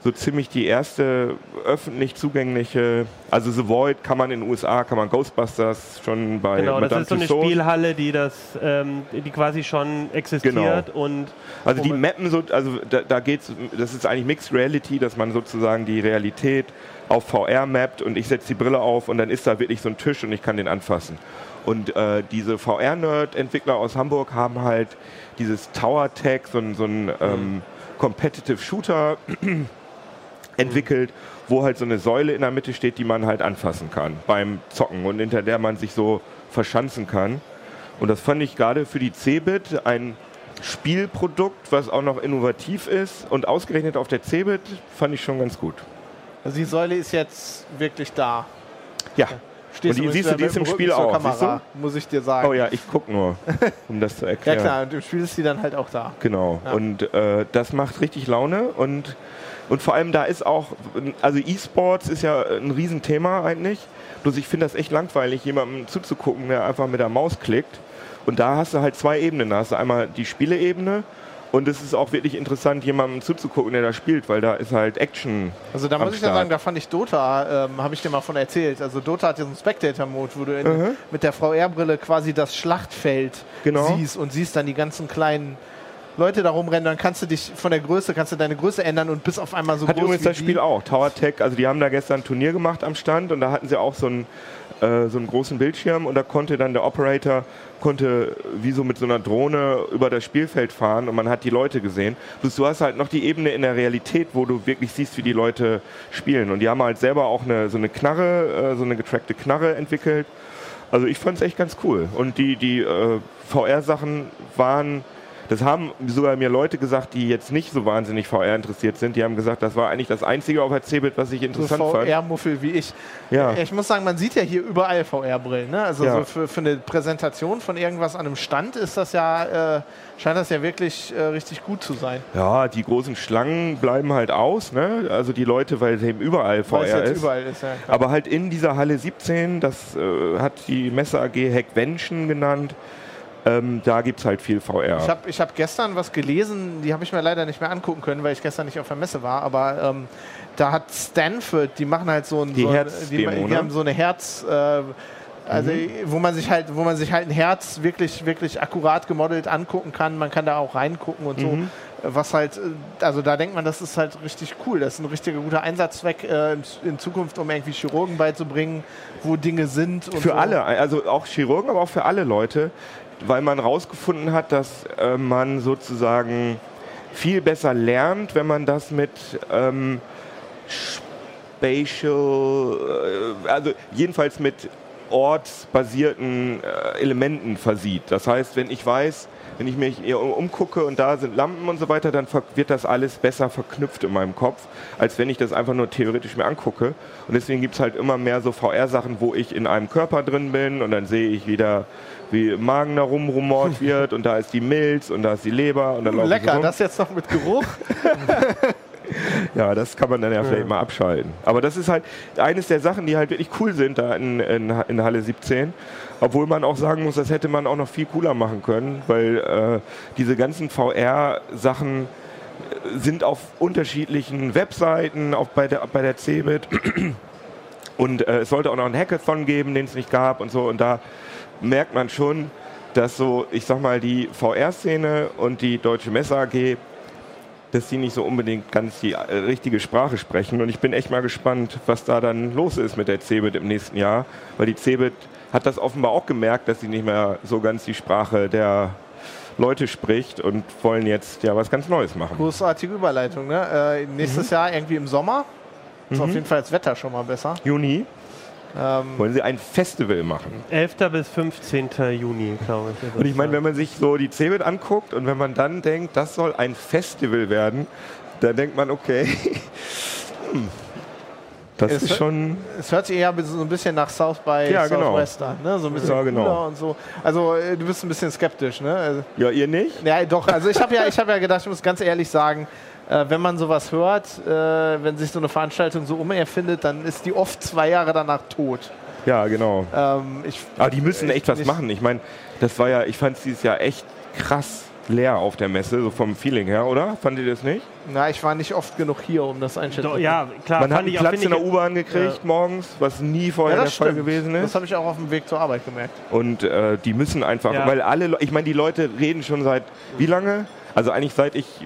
Speaker 2: so ziemlich die erste öffentlich zugängliche, also The Void kann man in den USA, kann man Ghostbusters schon bei
Speaker 4: genau, das
Speaker 2: Madame
Speaker 4: ist so eine
Speaker 2: Tussauds.
Speaker 4: Spielhalle, die das, ähm, die quasi schon existiert
Speaker 2: Genau.
Speaker 4: und
Speaker 2: Also die mappen so, also da, da geht's, das ist eigentlich Mixed Reality, dass man sozusagen die Realität auf VR mappt und ich setze die Brille auf und dann ist da wirklich so ein Tisch und ich kann den anfassen. Und äh, diese VR-Nerd-Entwickler aus Hamburg haben halt dieses Tower Tech, so ein, so ein ähm, Competitive Shooter entwickelt, wo halt so eine Säule in der Mitte steht, die man halt anfassen kann beim Zocken und hinter der man sich so verschanzen kann. Und das fand ich gerade für die Cebit ein Spielprodukt, was auch noch innovativ ist und ausgerechnet auf der Cebit fand ich schon ganz gut.
Speaker 1: Also die Säule ist jetzt wirklich da.
Speaker 2: Ja.
Speaker 1: Stehst
Speaker 2: Und die siehst du, die ist im
Speaker 1: Rücken
Speaker 2: Spiel auch,
Speaker 1: Kamera, muss ich dir sagen.
Speaker 2: Oh ja, ich guck nur, um das zu *laughs*
Speaker 1: Ja
Speaker 2: erklären.
Speaker 1: klar, und im Spiel ist die dann halt auch da.
Speaker 2: Genau.
Speaker 1: Ja.
Speaker 2: Und äh, das macht richtig Laune und und vor allem da ist auch, also E-Sports ist ja ein Riesenthema eigentlich. Bloß ich finde das echt langweilig, jemandem zuzugucken, der einfach mit der Maus klickt. Und da hast du halt zwei Ebenen. Da hast du einmal die Spieleebene und es ist auch wirklich interessant, jemandem zuzugucken, der da spielt, weil da ist halt Action.
Speaker 1: Also da muss ich ja sagen, da fand ich Dota, ähm, habe ich dir mal von erzählt. Also Dota hat ja so einen Spectator-Mode, wo du in,
Speaker 2: Mhm.
Speaker 1: mit der VR-Brille quasi das Schlachtfeld
Speaker 2: Genau.
Speaker 1: siehst und siehst dann die ganzen kleinen Leute da rumrennen. Dann kannst du dich von der Größe, kannst du deine Größe ändern und bist auf einmal so
Speaker 2: Hat
Speaker 1: groß
Speaker 2: übrigens
Speaker 1: wie
Speaker 2: das
Speaker 1: die.
Speaker 2: Spiel auch. Tower Tech, also die haben da gestern ein Turnier gemacht am Stand und da hatten sie auch so einen, äh, so einen großen Bildschirm und da konnte dann der Operator konnte wie so mit so einer Drohne über das Spielfeld fahren und man hat die Leute gesehen. Bloß du hast halt noch die Ebene in der Realität, wo du wirklich siehst, wie die Leute spielen. Und die haben halt selber auch eine, so eine Knarre, äh, so eine getrackte Knarre entwickelt. Also ich fand es echt ganz cool. Und die, die äh, VR-Sachen waren, das haben sogar mir Leute gesagt, die jetzt nicht so wahnsinnig VR interessiert sind. Die haben gesagt, das war eigentlich das Einzige auf der Cebit, was ich
Speaker 1: so
Speaker 2: interessant fand.
Speaker 1: VR-Muffel wie ich.
Speaker 2: Ja.
Speaker 1: Ich muss sagen, man sieht ja hier überall VR-Brillen. Ne? Also
Speaker 2: Ja.
Speaker 1: so für, für eine Präsentation von irgendwas an einem Stand ist das ja, äh, scheint das ja wirklich äh, richtig gut zu sein.
Speaker 2: Ja, die großen Schlangen bleiben halt aus. Ne? Also die Leute, weil es eben überall VR ist.
Speaker 1: überall ist. Ja.
Speaker 2: Aber halt in dieser Halle 17, das äh, hat die Messe AG Hackvention genannt, Ähm, da gibt es halt viel VR.
Speaker 1: Ich habe ich hab gestern was gelesen, die habe ich mir leider nicht mehr angucken können, weil ich gestern nicht auf der Messe war, aber ähm, da hat Stanford, die machen halt so ein,
Speaker 2: Die
Speaker 1: so ein
Speaker 2: Herz-
Speaker 1: die, die
Speaker 2: ne?
Speaker 1: haben so eine Herz, äh, also wo man sich halt, wo man sich halt ein Herz wirklich, wirklich akkurat gemodelt angucken kann. Man kann da auch reingucken und so. Was halt, äh, also da denkt man, das ist halt richtig cool. Das ist ein richtiger guter Einsatzzweck äh, in, Zukunft, um irgendwie Chirurgen beizubringen, wo Dinge sind.
Speaker 2: Für
Speaker 1: so.
Speaker 2: alle, also auch Chirurgen, aber auch für alle Leute, weil man rausgefunden hat, dass äh, man sozusagen viel besser lernt, wenn man das mit ähm, Spatial, äh, also jedenfalls mit ortsbasierten äh, Elementen versieht. Das heißt, wenn ich weiß, wenn ich mich eher um- umgucke und da sind Lampen und so weiter, dann wird das alles besser verknüpft in meinem Kopf, als wenn ich das einfach nur theoretisch mir angucke. Und deswegen gibt es halt immer mehr so VR-Sachen, wo ich in einem Körper drin bin und dann sehe ich wieder, wie im Magen da rumrumort *laughs* wird und da ist die Milz und da ist die Leber und dann so
Speaker 1: Lecker,
Speaker 2: rum.
Speaker 1: das jetzt noch mit Geruch. *laughs*
Speaker 2: Ja, das kann man dann ja vielleicht mal abschalten. Aber das ist halt eines der Sachen, die halt wirklich cool sind da in, in, in Halle 17. Obwohl man auch sagen muss, das hätte man auch noch viel cooler machen können, weil äh, diese ganzen VR-Sachen äh, sind auf unterschiedlichen Webseiten, auch bei der, bei der CeBIT. *clears throat* Und äh, es sollte auch noch einen Hackathon geben, den es nicht gab und so. Und da merkt man schon, dass so, ich sag mal, die VR-Szene und die Deutsche Messe AG dass die nicht so unbedingt ganz die äh, richtige Sprache sprechen. Und ich bin echt mal gespannt, was da dann los ist mit der CeBIT im nächsten Jahr. Weil die CeBIT hat das offenbar auch gemerkt, dass sie nicht mehr so ganz die Sprache der Leute spricht und wollen jetzt ja was ganz Neues machen.
Speaker 1: Großartige Überleitung, ne? Äh, nächstes Jahr irgendwie im Sommer. Ist auf jeden Fall das Wetter schon mal besser.
Speaker 2: Juni
Speaker 1: Ähm,
Speaker 2: wollen sie ein Festival machen.
Speaker 4: 11. bis 15. Juni, glaube ich.
Speaker 2: Und ich meine, wenn man sich so die CeBIT anguckt und wenn man dann denkt, das soll ein Festival werden, dann denkt man, okay, *laughs* hm, das
Speaker 1: Es
Speaker 2: ist
Speaker 1: hört-
Speaker 2: schon...
Speaker 1: es hört sich eher so ein bisschen nach South by
Speaker 2: Ja, genau.
Speaker 1: Southwest an, ne? So ein bisschen
Speaker 2: Ja, genau.
Speaker 1: und so. Also äh, du bist ein bisschen skeptisch, ne? Also,
Speaker 2: Ja, ihr nicht?
Speaker 1: ja, doch. Also ich habe ja, ich habe ja gedacht, ich muss ganz ehrlich sagen, äh, wenn man sowas hört, äh, wenn sich so eine Veranstaltung so umerfindet, dann ist die oft zwei Jahre danach tot.
Speaker 2: Ja, genau.
Speaker 1: Ähm, ich,
Speaker 2: Aber die müssen echt was machen. Ich meine, das war ja, ich fand es dieses Jahr echt krass leer auf der Messe, so vom Feeling her, oder? Fand ihr das nicht?
Speaker 1: Na, ich war nicht oft genug hier, um das einschätzen zu
Speaker 4: ja, klar,
Speaker 2: Man hat einen Platz in der U-Bahn gekriegt morgens, was nie
Speaker 1: Ja,
Speaker 2: vorher
Speaker 1: das
Speaker 2: der Fall
Speaker 1: stimmt.
Speaker 2: gewesen
Speaker 1: Das
Speaker 2: ist.
Speaker 1: habe ich auch auf dem Weg zur Arbeit gemerkt.
Speaker 2: Und äh, die müssen einfach,
Speaker 4: Ja.
Speaker 2: weil alle, Le- ich meine, die Leute reden schon seit wie lange? Also eigentlich seit ich äh,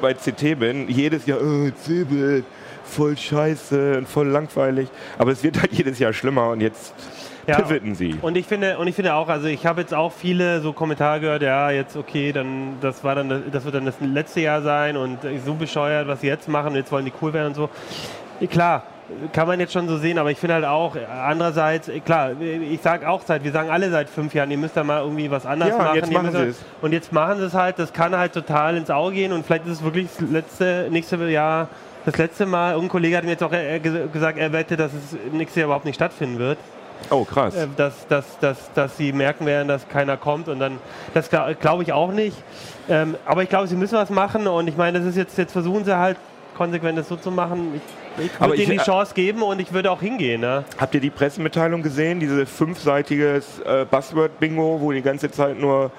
Speaker 2: bei CT bin, jedes Jahr, oh, CeBIT, voll scheiße und voll langweilig. Aber es wird halt *laughs* jedes Jahr schlimmer und jetzt
Speaker 4: Ja.
Speaker 2: pivoten sie.
Speaker 4: Und ich finde, und ich finde auch, also ich habe jetzt auch viele so Kommentare gehört, ja, jetzt okay, dann das war dann das wird dann das letzte Jahr sein und so bescheuert, was sie jetzt machen, jetzt wollen die cool werden und so. Klar, kann man jetzt schon so sehen, aber ich finde halt auch, andererseits, klar, ich sage auch seit, wir sagen alle seit fünf Jahren, ihr müsst da mal irgendwie was anderes
Speaker 2: Ja,
Speaker 4: machen.
Speaker 2: jetzt machen sie es.
Speaker 4: Und jetzt machen sie es halt, das kann halt total ins Auge gehen und vielleicht ist es wirklich das letzte, nächste Jahr, das letzte Mal, irgendein Kollege hat mir jetzt auch äh, ge- gesagt, er wette, dass es nächstes Jahr überhaupt nicht stattfinden wird
Speaker 2: Oh, krass.
Speaker 4: äh, dass, dass, dass, dass sie merken werden, dass keiner kommt und dann, das glaube ich auch nicht. Ähm, aber ich glaube, sie müssen was machen und ich meine, das ist jetzt, jetzt versuchen sie halt konsequent das so zu machen. Ich, ich würde
Speaker 2: ich-
Speaker 4: ihnen die Chance geben und ich würde auch hingehen. Ne?
Speaker 2: Habt ihr die Pressemitteilung gesehen? Diese fünfseitiges äh, Buzzword-Bingo, wo die ganze Zeit nur äh,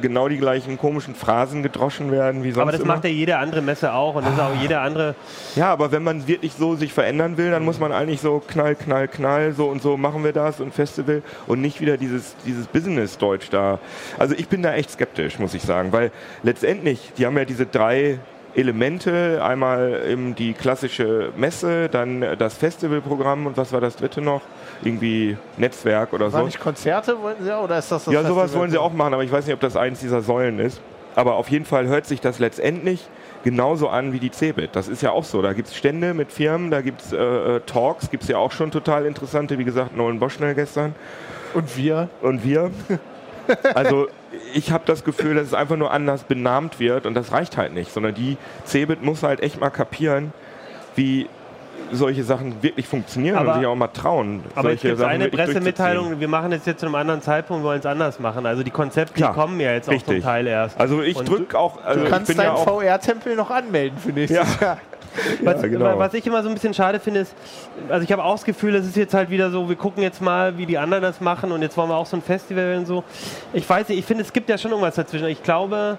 Speaker 2: genau die gleichen komischen Phrasen gedroschen werden wie sonst
Speaker 4: Aber das
Speaker 2: immer?
Speaker 4: macht ja jede andere Messe auch und das ist auch jede andere.
Speaker 2: Ja, aber wenn man wirklich so sich verändern will, dann muss man eigentlich so knall, knall, knall, so und so machen wir das und Festival und nicht wieder dieses, dieses Business-Deutsch da. Also ich bin da echt skeptisch, muss ich sagen, weil letztendlich, die haben ja diese drei Elemente, einmal eben die klassische Messe, dann das Festivalprogramm und was war das dritte noch? Irgendwie Netzwerk oder
Speaker 1: War
Speaker 2: so.
Speaker 1: nicht Konzerte, wollten sie ja? Oder ist das das
Speaker 2: Ja, sowas
Speaker 1: Festival?
Speaker 2: wollen sie auch machen, aber ich weiß nicht, ob das eins dieser Säulen ist. Aber auf jeden Fall hört sich das letztendlich genauso an wie die CeBIT. Das ist ja auch so. Da gibt es Stände mit Firmen, da gibt es äh, äh, Talks, gibt es ja auch schon total interessante, wie gesagt, Nolan Boschnell gestern
Speaker 1: Und wir?
Speaker 2: und wir. Also ich habe das Gefühl, dass es einfach nur anders benannt wird und das reicht halt nicht, sondern die CeBIT muss halt echt mal kapieren, wie solche Sachen wirklich funktionieren
Speaker 4: Aber-
Speaker 2: und sich auch mal trauen.
Speaker 4: Aber es gibt eine. Pressemitteilung, wir machen es jetzt zu einem anderen Zeitpunkt, wollen es anders machen. Also die Konzepte
Speaker 2: Ja,
Speaker 4: die kommen ja jetzt auch zum
Speaker 2: richtig.
Speaker 4: Teil erst.
Speaker 2: Also ich drücke auch, also
Speaker 1: Du kannst
Speaker 2: ja
Speaker 1: deinen
Speaker 2: auch
Speaker 1: VR-Tempel noch anmelden für nächstes
Speaker 2: Ja.
Speaker 1: Jahr. *laughs*
Speaker 4: Was,
Speaker 2: genau.
Speaker 4: was ich immer so ein bisschen schade finde, ist, also ich habe auch das Gefühl, es ist jetzt halt wieder so, wir gucken jetzt mal, wie die anderen das machen und jetzt wollen wir auch so ein Festival und so. Ich weiß nicht, ich finde, es gibt ja schon irgendwas dazwischen. Ich glaube,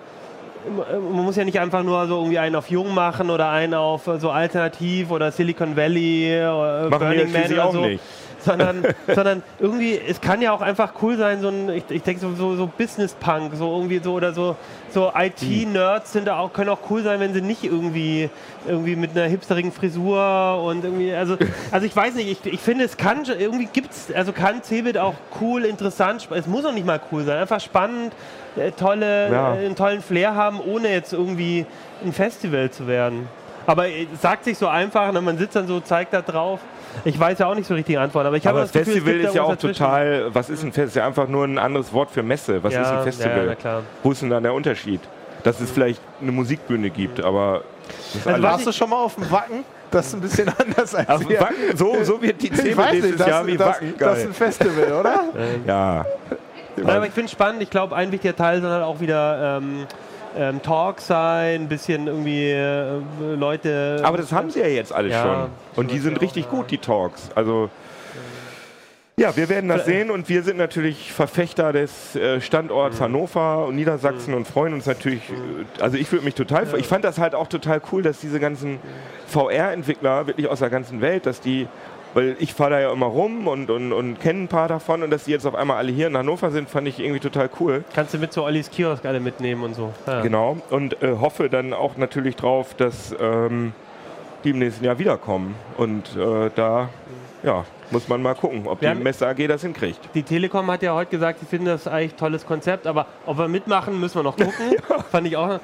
Speaker 4: man muss ja nicht einfach nur so irgendwie einen auf Jung machen oder einen auf äh, so Alternativ oder Silicon Valley oder
Speaker 2: Machen
Speaker 4: Burning Man oder
Speaker 2: auch
Speaker 4: so.
Speaker 2: nicht.
Speaker 4: Sondern, sondern irgendwie, es kann ja auch einfach cool sein, so ein, ich, ich denke so, so, so Business-Punk, so irgendwie so oder so, so IT-Nerds sind da auch, können auch cool sein, wenn sie nicht irgendwie, irgendwie mit einer hipsterigen Frisur und irgendwie, also, also ich weiß nicht, ich, ich finde, es kann, irgendwie gibt's, also kann Cebit auch cool, interessant, es muss auch nicht mal cool sein, einfach spannend, äh, tolle,
Speaker 2: Ja.
Speaker 4: äh, einen tollen Flair haben, ohne jetzt irgendwie ein Festival zu werden. Aber äh, es sagt sich so einfach, ne, man sitzt dann so, zeigt da drauf. Ich weiß ja auch nicht so richtig die Antwort, aber ich habe
Speaker 2: Aber das
Speaker 4: das Gefühl, es
Speaker 2: Festival ist ja auch
Speaker 4: dazwischen.
Speaker 2: total, was ist ein Festival? Ist ja einfach nur ein anderes Wort für Messe. Was
Speaker 4: Ja,
Speaker 2: ist ein
Speaker 4: ja,
Speaker 2: Festival?
Speaker 4: na klar.
Speaker 2: Wo ist denn dann der Unterschied? Dass es vielleicht eine Musikbühne gibt, aber
Speaker 4: Also
Speaker 1: Warst du schon mal auf dem Wacken? Das ist ein bisschen *laughs* anders als
Speaker 2: Auf
Speaker 1: hier.
Speaker 2: Wacken, so, so wird die Szene
Speaker 1: nicht, das,
Speaker 2: Jahr wie
Speaker 1: das,
Speaker 2: Wacken.
Speaker 1: das ist
Speaker 2: Geil.
Speaker 1: ein Festival, oder?
Speaker 2: Ja,
Speaker 4: Nein, aber ich finde es spannend. Ich glaube, ein wichtiger Teil soll halt auch wieder ähm, ähm, Talk sein, ein bisschen irgendwie äh, Leute.
Speaker 2: aber das haben sie ja jetzt alles
Speaker 4: Ja,
Speaker 2: schon. Und die sind richtig gut, die Talks. Also ja, wir werden das sehen und wir sind natürlich Verfechter des äh, Standorts Hannover und Niedersachsen und freuen uns natürlich. äh, Also ich würde mich total, ich fand das halt auch total cool, dass diese ganzen VR-Entwickler wirklich aus der ganzen Welt, dass die, weil ich fahre da ja immer rum und, und, und kenne ein paar davon und dass die jetzt auf einmal alle hier in Hannover sind, fand ich irgendwie total cool.
Speaker 4: Kannst du mit zu Ollis Kiosk alle mitnehmen und so. Ja.
Speaker 2: Genau. Und äh, hoffe dann auch natürlich drauf, dass ähm, die im nächsten Jahr wiederkommen. Und äh, da ja, muss man mal gucken, ob
Speaker 4: Wir
Speaker 2: die Messe AG das hinkriegt.
Speaker 4: Die Telekom hat ja heute gesagt, sie finden das eigentlich ein tolles Konzept, aber ob wir mitmachen, müssen wir noch gucken. *laughs* Fand ich auch.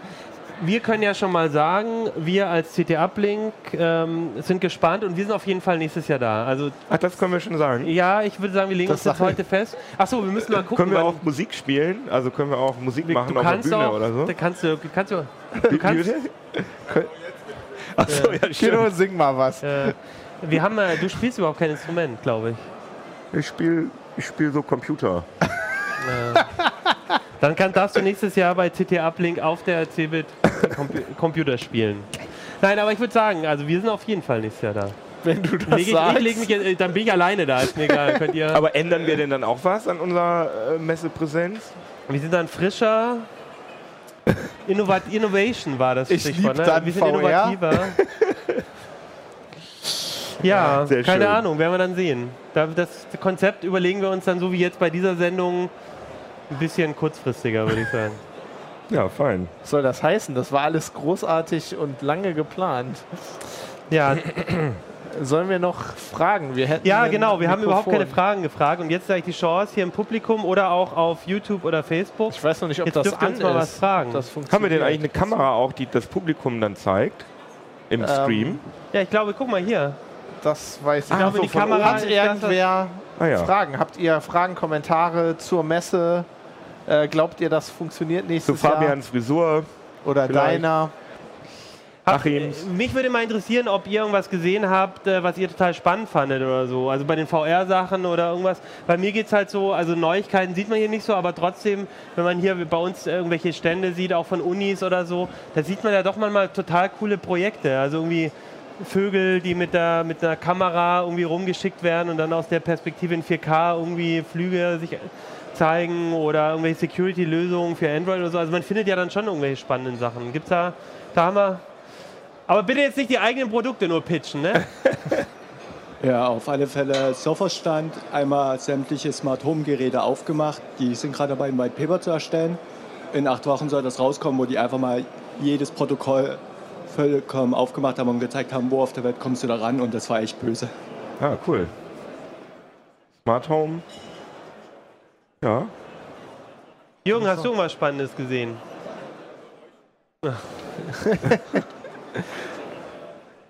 Speaker 4: Wir können ja schon mal sagen, wir als CT Uplink ähm, sind gespannt und wir sind auf jeden Fall nächstes Jahr da. Also
Speaker 2: Ach, das können wir schon sagen.
Speaker 4: ja, ich würde sagen, wir legen
Speaker 1: Das
Speaker 4: uns jetzt
Speaker 1: sag-
Speaker 4: heute fest. Achso, wir müssen mal gucken.
Speaker 2: Können wir auch Musik spielen? Also können wir auch Musik
Speaker 4: wir-
Speaker 2: machen
Speaker 4: du
Speaker 2: auf der
Speaker 4: kannst
Speaker 2: Bühne
Speaker 4: auch,
Speaker 2: oder so?
Speaker 4: Da kannst du, kannst du, du kannst?
Speaker 2: Achso, ja,
Speaker 1: Kino,
Speaker 2: stimmt.
Speaker 1: sing mal was.
Speaker 4: äh, wir haben, äh, du spielst überhaupt kein Instrument, glaube ich.
Speaker 2: Ich spiele ich spiel so Computer.
Speaker 4: Dann kann, darfst du nächstes Jahr bei CT Uplink auf der Cebit Compu Computer spielen. Nein, aber ich würde sagen, also wir sind auf jeden Fall nächstes Jahr da.
Speaker 1: Wenn du das
Speaker 4: Leg ich, ich
Speaker 1: sagst.
Speaker 4: leg mich, dann bin ich alleine da, ist mir egal. Könnt ihr,
Speaker 2: Aber ändern wir denn dann auch was an unserer äh, Messepräsenz?
Speaker 4: wir sind dann frischer. Innovat Innovation war das
Speaker 1: Ich
Speaker 4: Stichwort. Ne? Wir sind
Speaker 1: VR.
Speaker 4: innovativer. Ja,
Speaker 2: Sehr
Speaker 4: keine
Speaker 2: schön.
Speaker 4: Ahnung, werden wir dann sehen. Da- Das Konzept überlegen wir uns dann so wie jetzt bei dieser Sendung ein bisschen kurzfristiger, würde ich sagen.
Speaker 2: Ja, fein.
Speaker 1: Was soll das heißen? Das war alles großartig und lange geplant.
Speaker 4: Ja,
Speaker 1: Sollen wir noch fragen? Wir hätten
Speaker 4: Ja, genau. Wir haben überhaupt keine
Speaker 1: Mikrofon.
Speaker 4: Fragen gefragt. Und jetzt sage ich die Chance hier im Publikum oder auch auf YouTube oder Facebook.
Speaker 1: Ich weiß noch nicht, ob
Speaker 4: Jetzt
Speaker 1: das an
Speaker 4: uns mal
Speaker 1: ist.
Speaker 4: was fragen.
Speaker 1: Das
Speaker 2: Haben wir denn eigentlich eine Kamera auch, die das Publikum dann zeigt? Im
Speaker 1: Ähm,
Speaker 2: Stream?
Speaker 4: Ja, ich glaube, guck mal hier.
Speaker 1: Das weiß ich
Speaker 4: Ich glaube,
Speaker 1: nicht.
Speaker 4: die Kamera
Speaker 1: Hat
Speaker 4: ist das,
Speaker 1: irgendwer
Speaker 2: Ah ja.
Speaker 1: Fragen? Habt ihr Fragen, Kommentare zur Messe? Äh, glaubt ihr, das funktioniert
Speaker 2: Zu
Speaker 1: nächstes Jahr?
Speaker 2: Fabians Frisur.
Speaker 1: Oder
Speaker 2: vielleicht.
Speaker 1: deiner?
Speaker 4: Habt, äh,
Speaker 2: Achims.
Speaker 4: mich würde mal interessieren, ob ihr irgendwas gesehen habt, äh, was ihr total spannend fandet oder so. Also bei den VR-Sachen oder irgendwas. Bei mir geht es halt so, also Neuigkeiten sieht man hier nicht so, aber trotzdem, wenn man hier bei uns irgendwelche Stände sieht, auch von Unis oder so, da sieht man ja doch manchmal total coole Projekte. Also irgendwie Vögel, die mit, der, mit einer Kamera irgendwie rumgeschickt werden und dann aus der Perspektive in 4K irgendwie Flüge sich zeigen oder irgendwelche Security-Lösungen für Android oder so. Also man findet ja dann schon irgendwelche spannenden Sachen. Gibt's da, da haben wir. Aber bitte jetzt nicht die eigenen Produkte nur pitchen, ne? *laughs*
Speaker 5: Ja, auf alle Fälle Softwarestand, einmal sämtliche Smart Home Geräte aufgemacht. Die sind gerade dabei, ein White Paper zu erstellen. In acht Wochen soll das rauskommen, wo die einfach mal jedes Protokoll vollkommen aufgemacht haben und gezeigt haben, wo auf der Welt kommst du da ran und das war echt böse.
Speaker 2: Ah, cool. Smart Home. Ja.
Speaker 4: Jürgen, hast du irgendwas Spannendes gesehen? *laughs*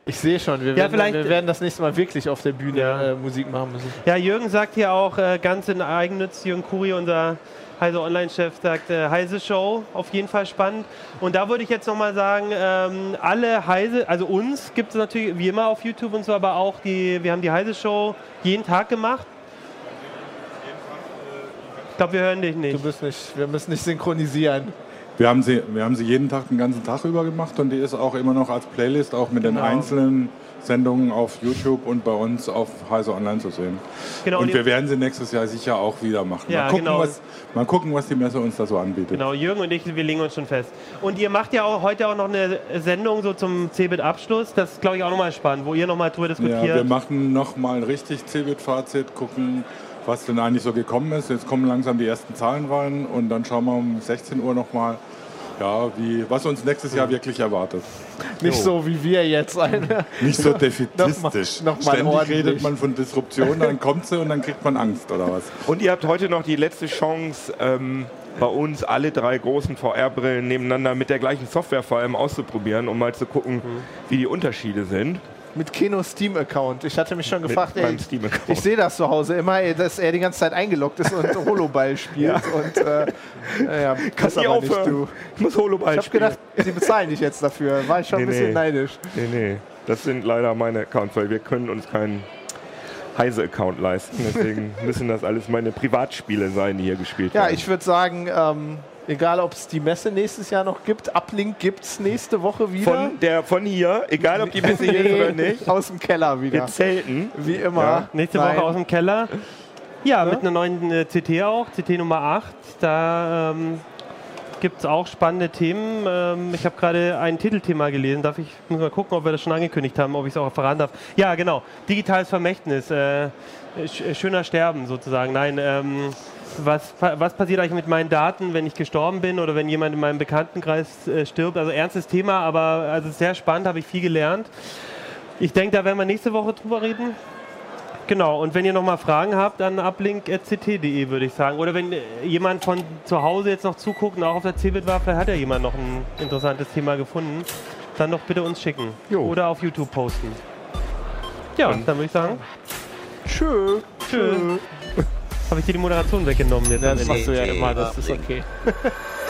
Speaker 1: Ich sehe schon, wir,
Speaker 4: Ja,
Speaker 1: werden,
Speaker 4: vielleicht-
Speaker 1: wir werden das nächste Mal wirklich auf der Bühne
Speaker 4: Ja.
Speaker 1: äh, Musik machen müssen.
Speaker 4: Ja, Jürgen sagt hier auch äh, ganz in Eigennutz, Jürgen Kuri, unser Heise Online-Chef, sagt äh, Heise Show, auf jeden Fall spannend. Und da würde ich jetzt nochmal sagen, ähm, alle Heise, also uns gibt es natürlich wie immer auf YouTube und so, aber auch die, wir haben die Heise Show jeden Tag gemacht. Ich glaube, wir hören dich
Speaker 1: Du
Speaker 4: nicht.
Speaker 1: bist nicht, wir müssen nicht synchronisieren.
Speaker 6: Wir haben, sie, wir haben sie jeden Tag den ganzen Tag über gemacht und die ist auch immer noch als Playlist, auch mit
Speaker 4: Genau.
Speaker 6: den einzelnen Sendungen auf YouTube und bei uns auf Heise Online zu sehen.
Speaker 4: Genau,
Speaker 6: und wir werden sie nächstes Jahr sicher auch wieder machen.
Speaker 4: Ja,
Speaker 6: mal, gucken,
Speaker 4: genau.
Speaker 6: was, mal gucken, was die Messe uns da so anbietet.
Speaker 4: Genau, Jürgen und ich, wir legen uns schon fest. Und ihr macht ja auch heute auch noch eine Sendung so zum CeBIT-Abschluss. Das ist, glaube ich, auch nochmal spannend, wo ihr nochmal drüber
Speaker 6: Ja,
Speaker 4: diskutiert.
Speaker 6: wir machen noch mal ein richtig Cebit-Fazit, gucken, was denn eigentlich so gekommen ist. Jetzt kommen langsam die ersten Zahlen rein und dann schauen wir um 16 Uhr noch mal, ja, wie, was uns nächstes Jahr wirklich erwartet.
Speaker 1: Nicht so wie wir jetzt. Eine.
Speaker 6: Nicht so defetistisch. *laughs*
Speaker 1: Noch mal- noch mal
Speaker 6: Ständig
Speaker 1: ordentlich.
Speaker 6: redet man von Disruption, dann kommt sie und dann kriegt man Angst oder was.
Speaker 2: Und ihr habt heute noch die letzte Chance, ähm, bei uns alle drei großen VR-Brillen nebeneinander mit der gleichen Software vor allem auszuprobieren, um mal zu gucken, wie die Unterschiede sind.
Speaker 1: Mit Keno Steam-Account. Ich hatte mich schon gefragt, ey, ich sehe das zu Hause immer, ey, dass er die ganze Zeit eingeloggt ist und *laughs* Holoball spielt. Und, äh, naja,
Speaker 2: Kann
Speaker 1: das
Speaker 2: nie
Speaker 1: aber nicht
Speaker 2: aufhören.
Speaker 1: du.
Speaker 2: Ich muss Holoball
Speaker 1: Ich habe
Speaker 2: spielen.
Speaker 1: gedacht, sie bezahlen dich jetzt dafür. War ich schon
Speaker 2: Nee,
Speaker 1: ein bisschen
Speaker 2: nee.
Speaker 1: neidisch.
Speaker 2: Nee, nee. Das sind leider meine Accounts, weil wir können uns keinen Heise-Account leisten. Deswegen *laughs* müssen das alles meine Privatspiele sein, die hier gespielt
Speaker 1: Ja,
Speaker 2: werden.
Speaker 1: ich würde sagen, ähm, egal ob es die Messe nächstes Jahr noch gibt, Uplink gibt es nächste Woche wieder.
Speaker 2: von, der, von hier, egal ob die Messe hier ist oder nicht,
Speaker 1: Aus dem Keller wieder.
Speaker 2: wir zelten.
Speaker 1: Wie immer.
Speaker 2: Ja.
Speaker 4: Nächste
Speaker 1: Nein.
Speaker 4: Woche aus dem Keller. Ja, mit einer neuen äh, CT auch, CT Nummer 8. Da ähm, gibt es auch spannende Themen. Ähm, ich habe gerade ein Titelthema gelesen. Darf ich muss mal gucken, ob wir das schon angekündigt haben, ob ich es auch verraten darf. Ja, genau. Digitales Vermächtnis. Äh, sch schöner Sterben sozusagen. Nein, ähm, was, was passiert eigentlich mit meinen Daten, wenn ich gestorben bin oder wenn jemand in meinem Bekanntenkreis äh, stirbt? Also ernstes Thema, aber also sehr spannend, habe ich viel gelernt. Ich denke, da werden wir nächste Woche drüber reden. Genau, und wenn ihr nochmal Fragen habt, dann uplink.ct.de würde ich sagen. Oder wenn äh, jemand von zu Hause jetzt noch zuguckt und auch auf der CeBIT war, vielleicht hat ja jemand noch ein interessantes Thema gefunden, dann doch bitte uns schicken. Oder auf YouTube posten. Ja, dann würde ich sagen,
Speaker 1: Tschö.
Speaker 4: tschüss. Habe ich dir die Moderation weggenommen jetzt?
Speaker 1: Ja, das machst du ja immer, das ist okay. *laughs*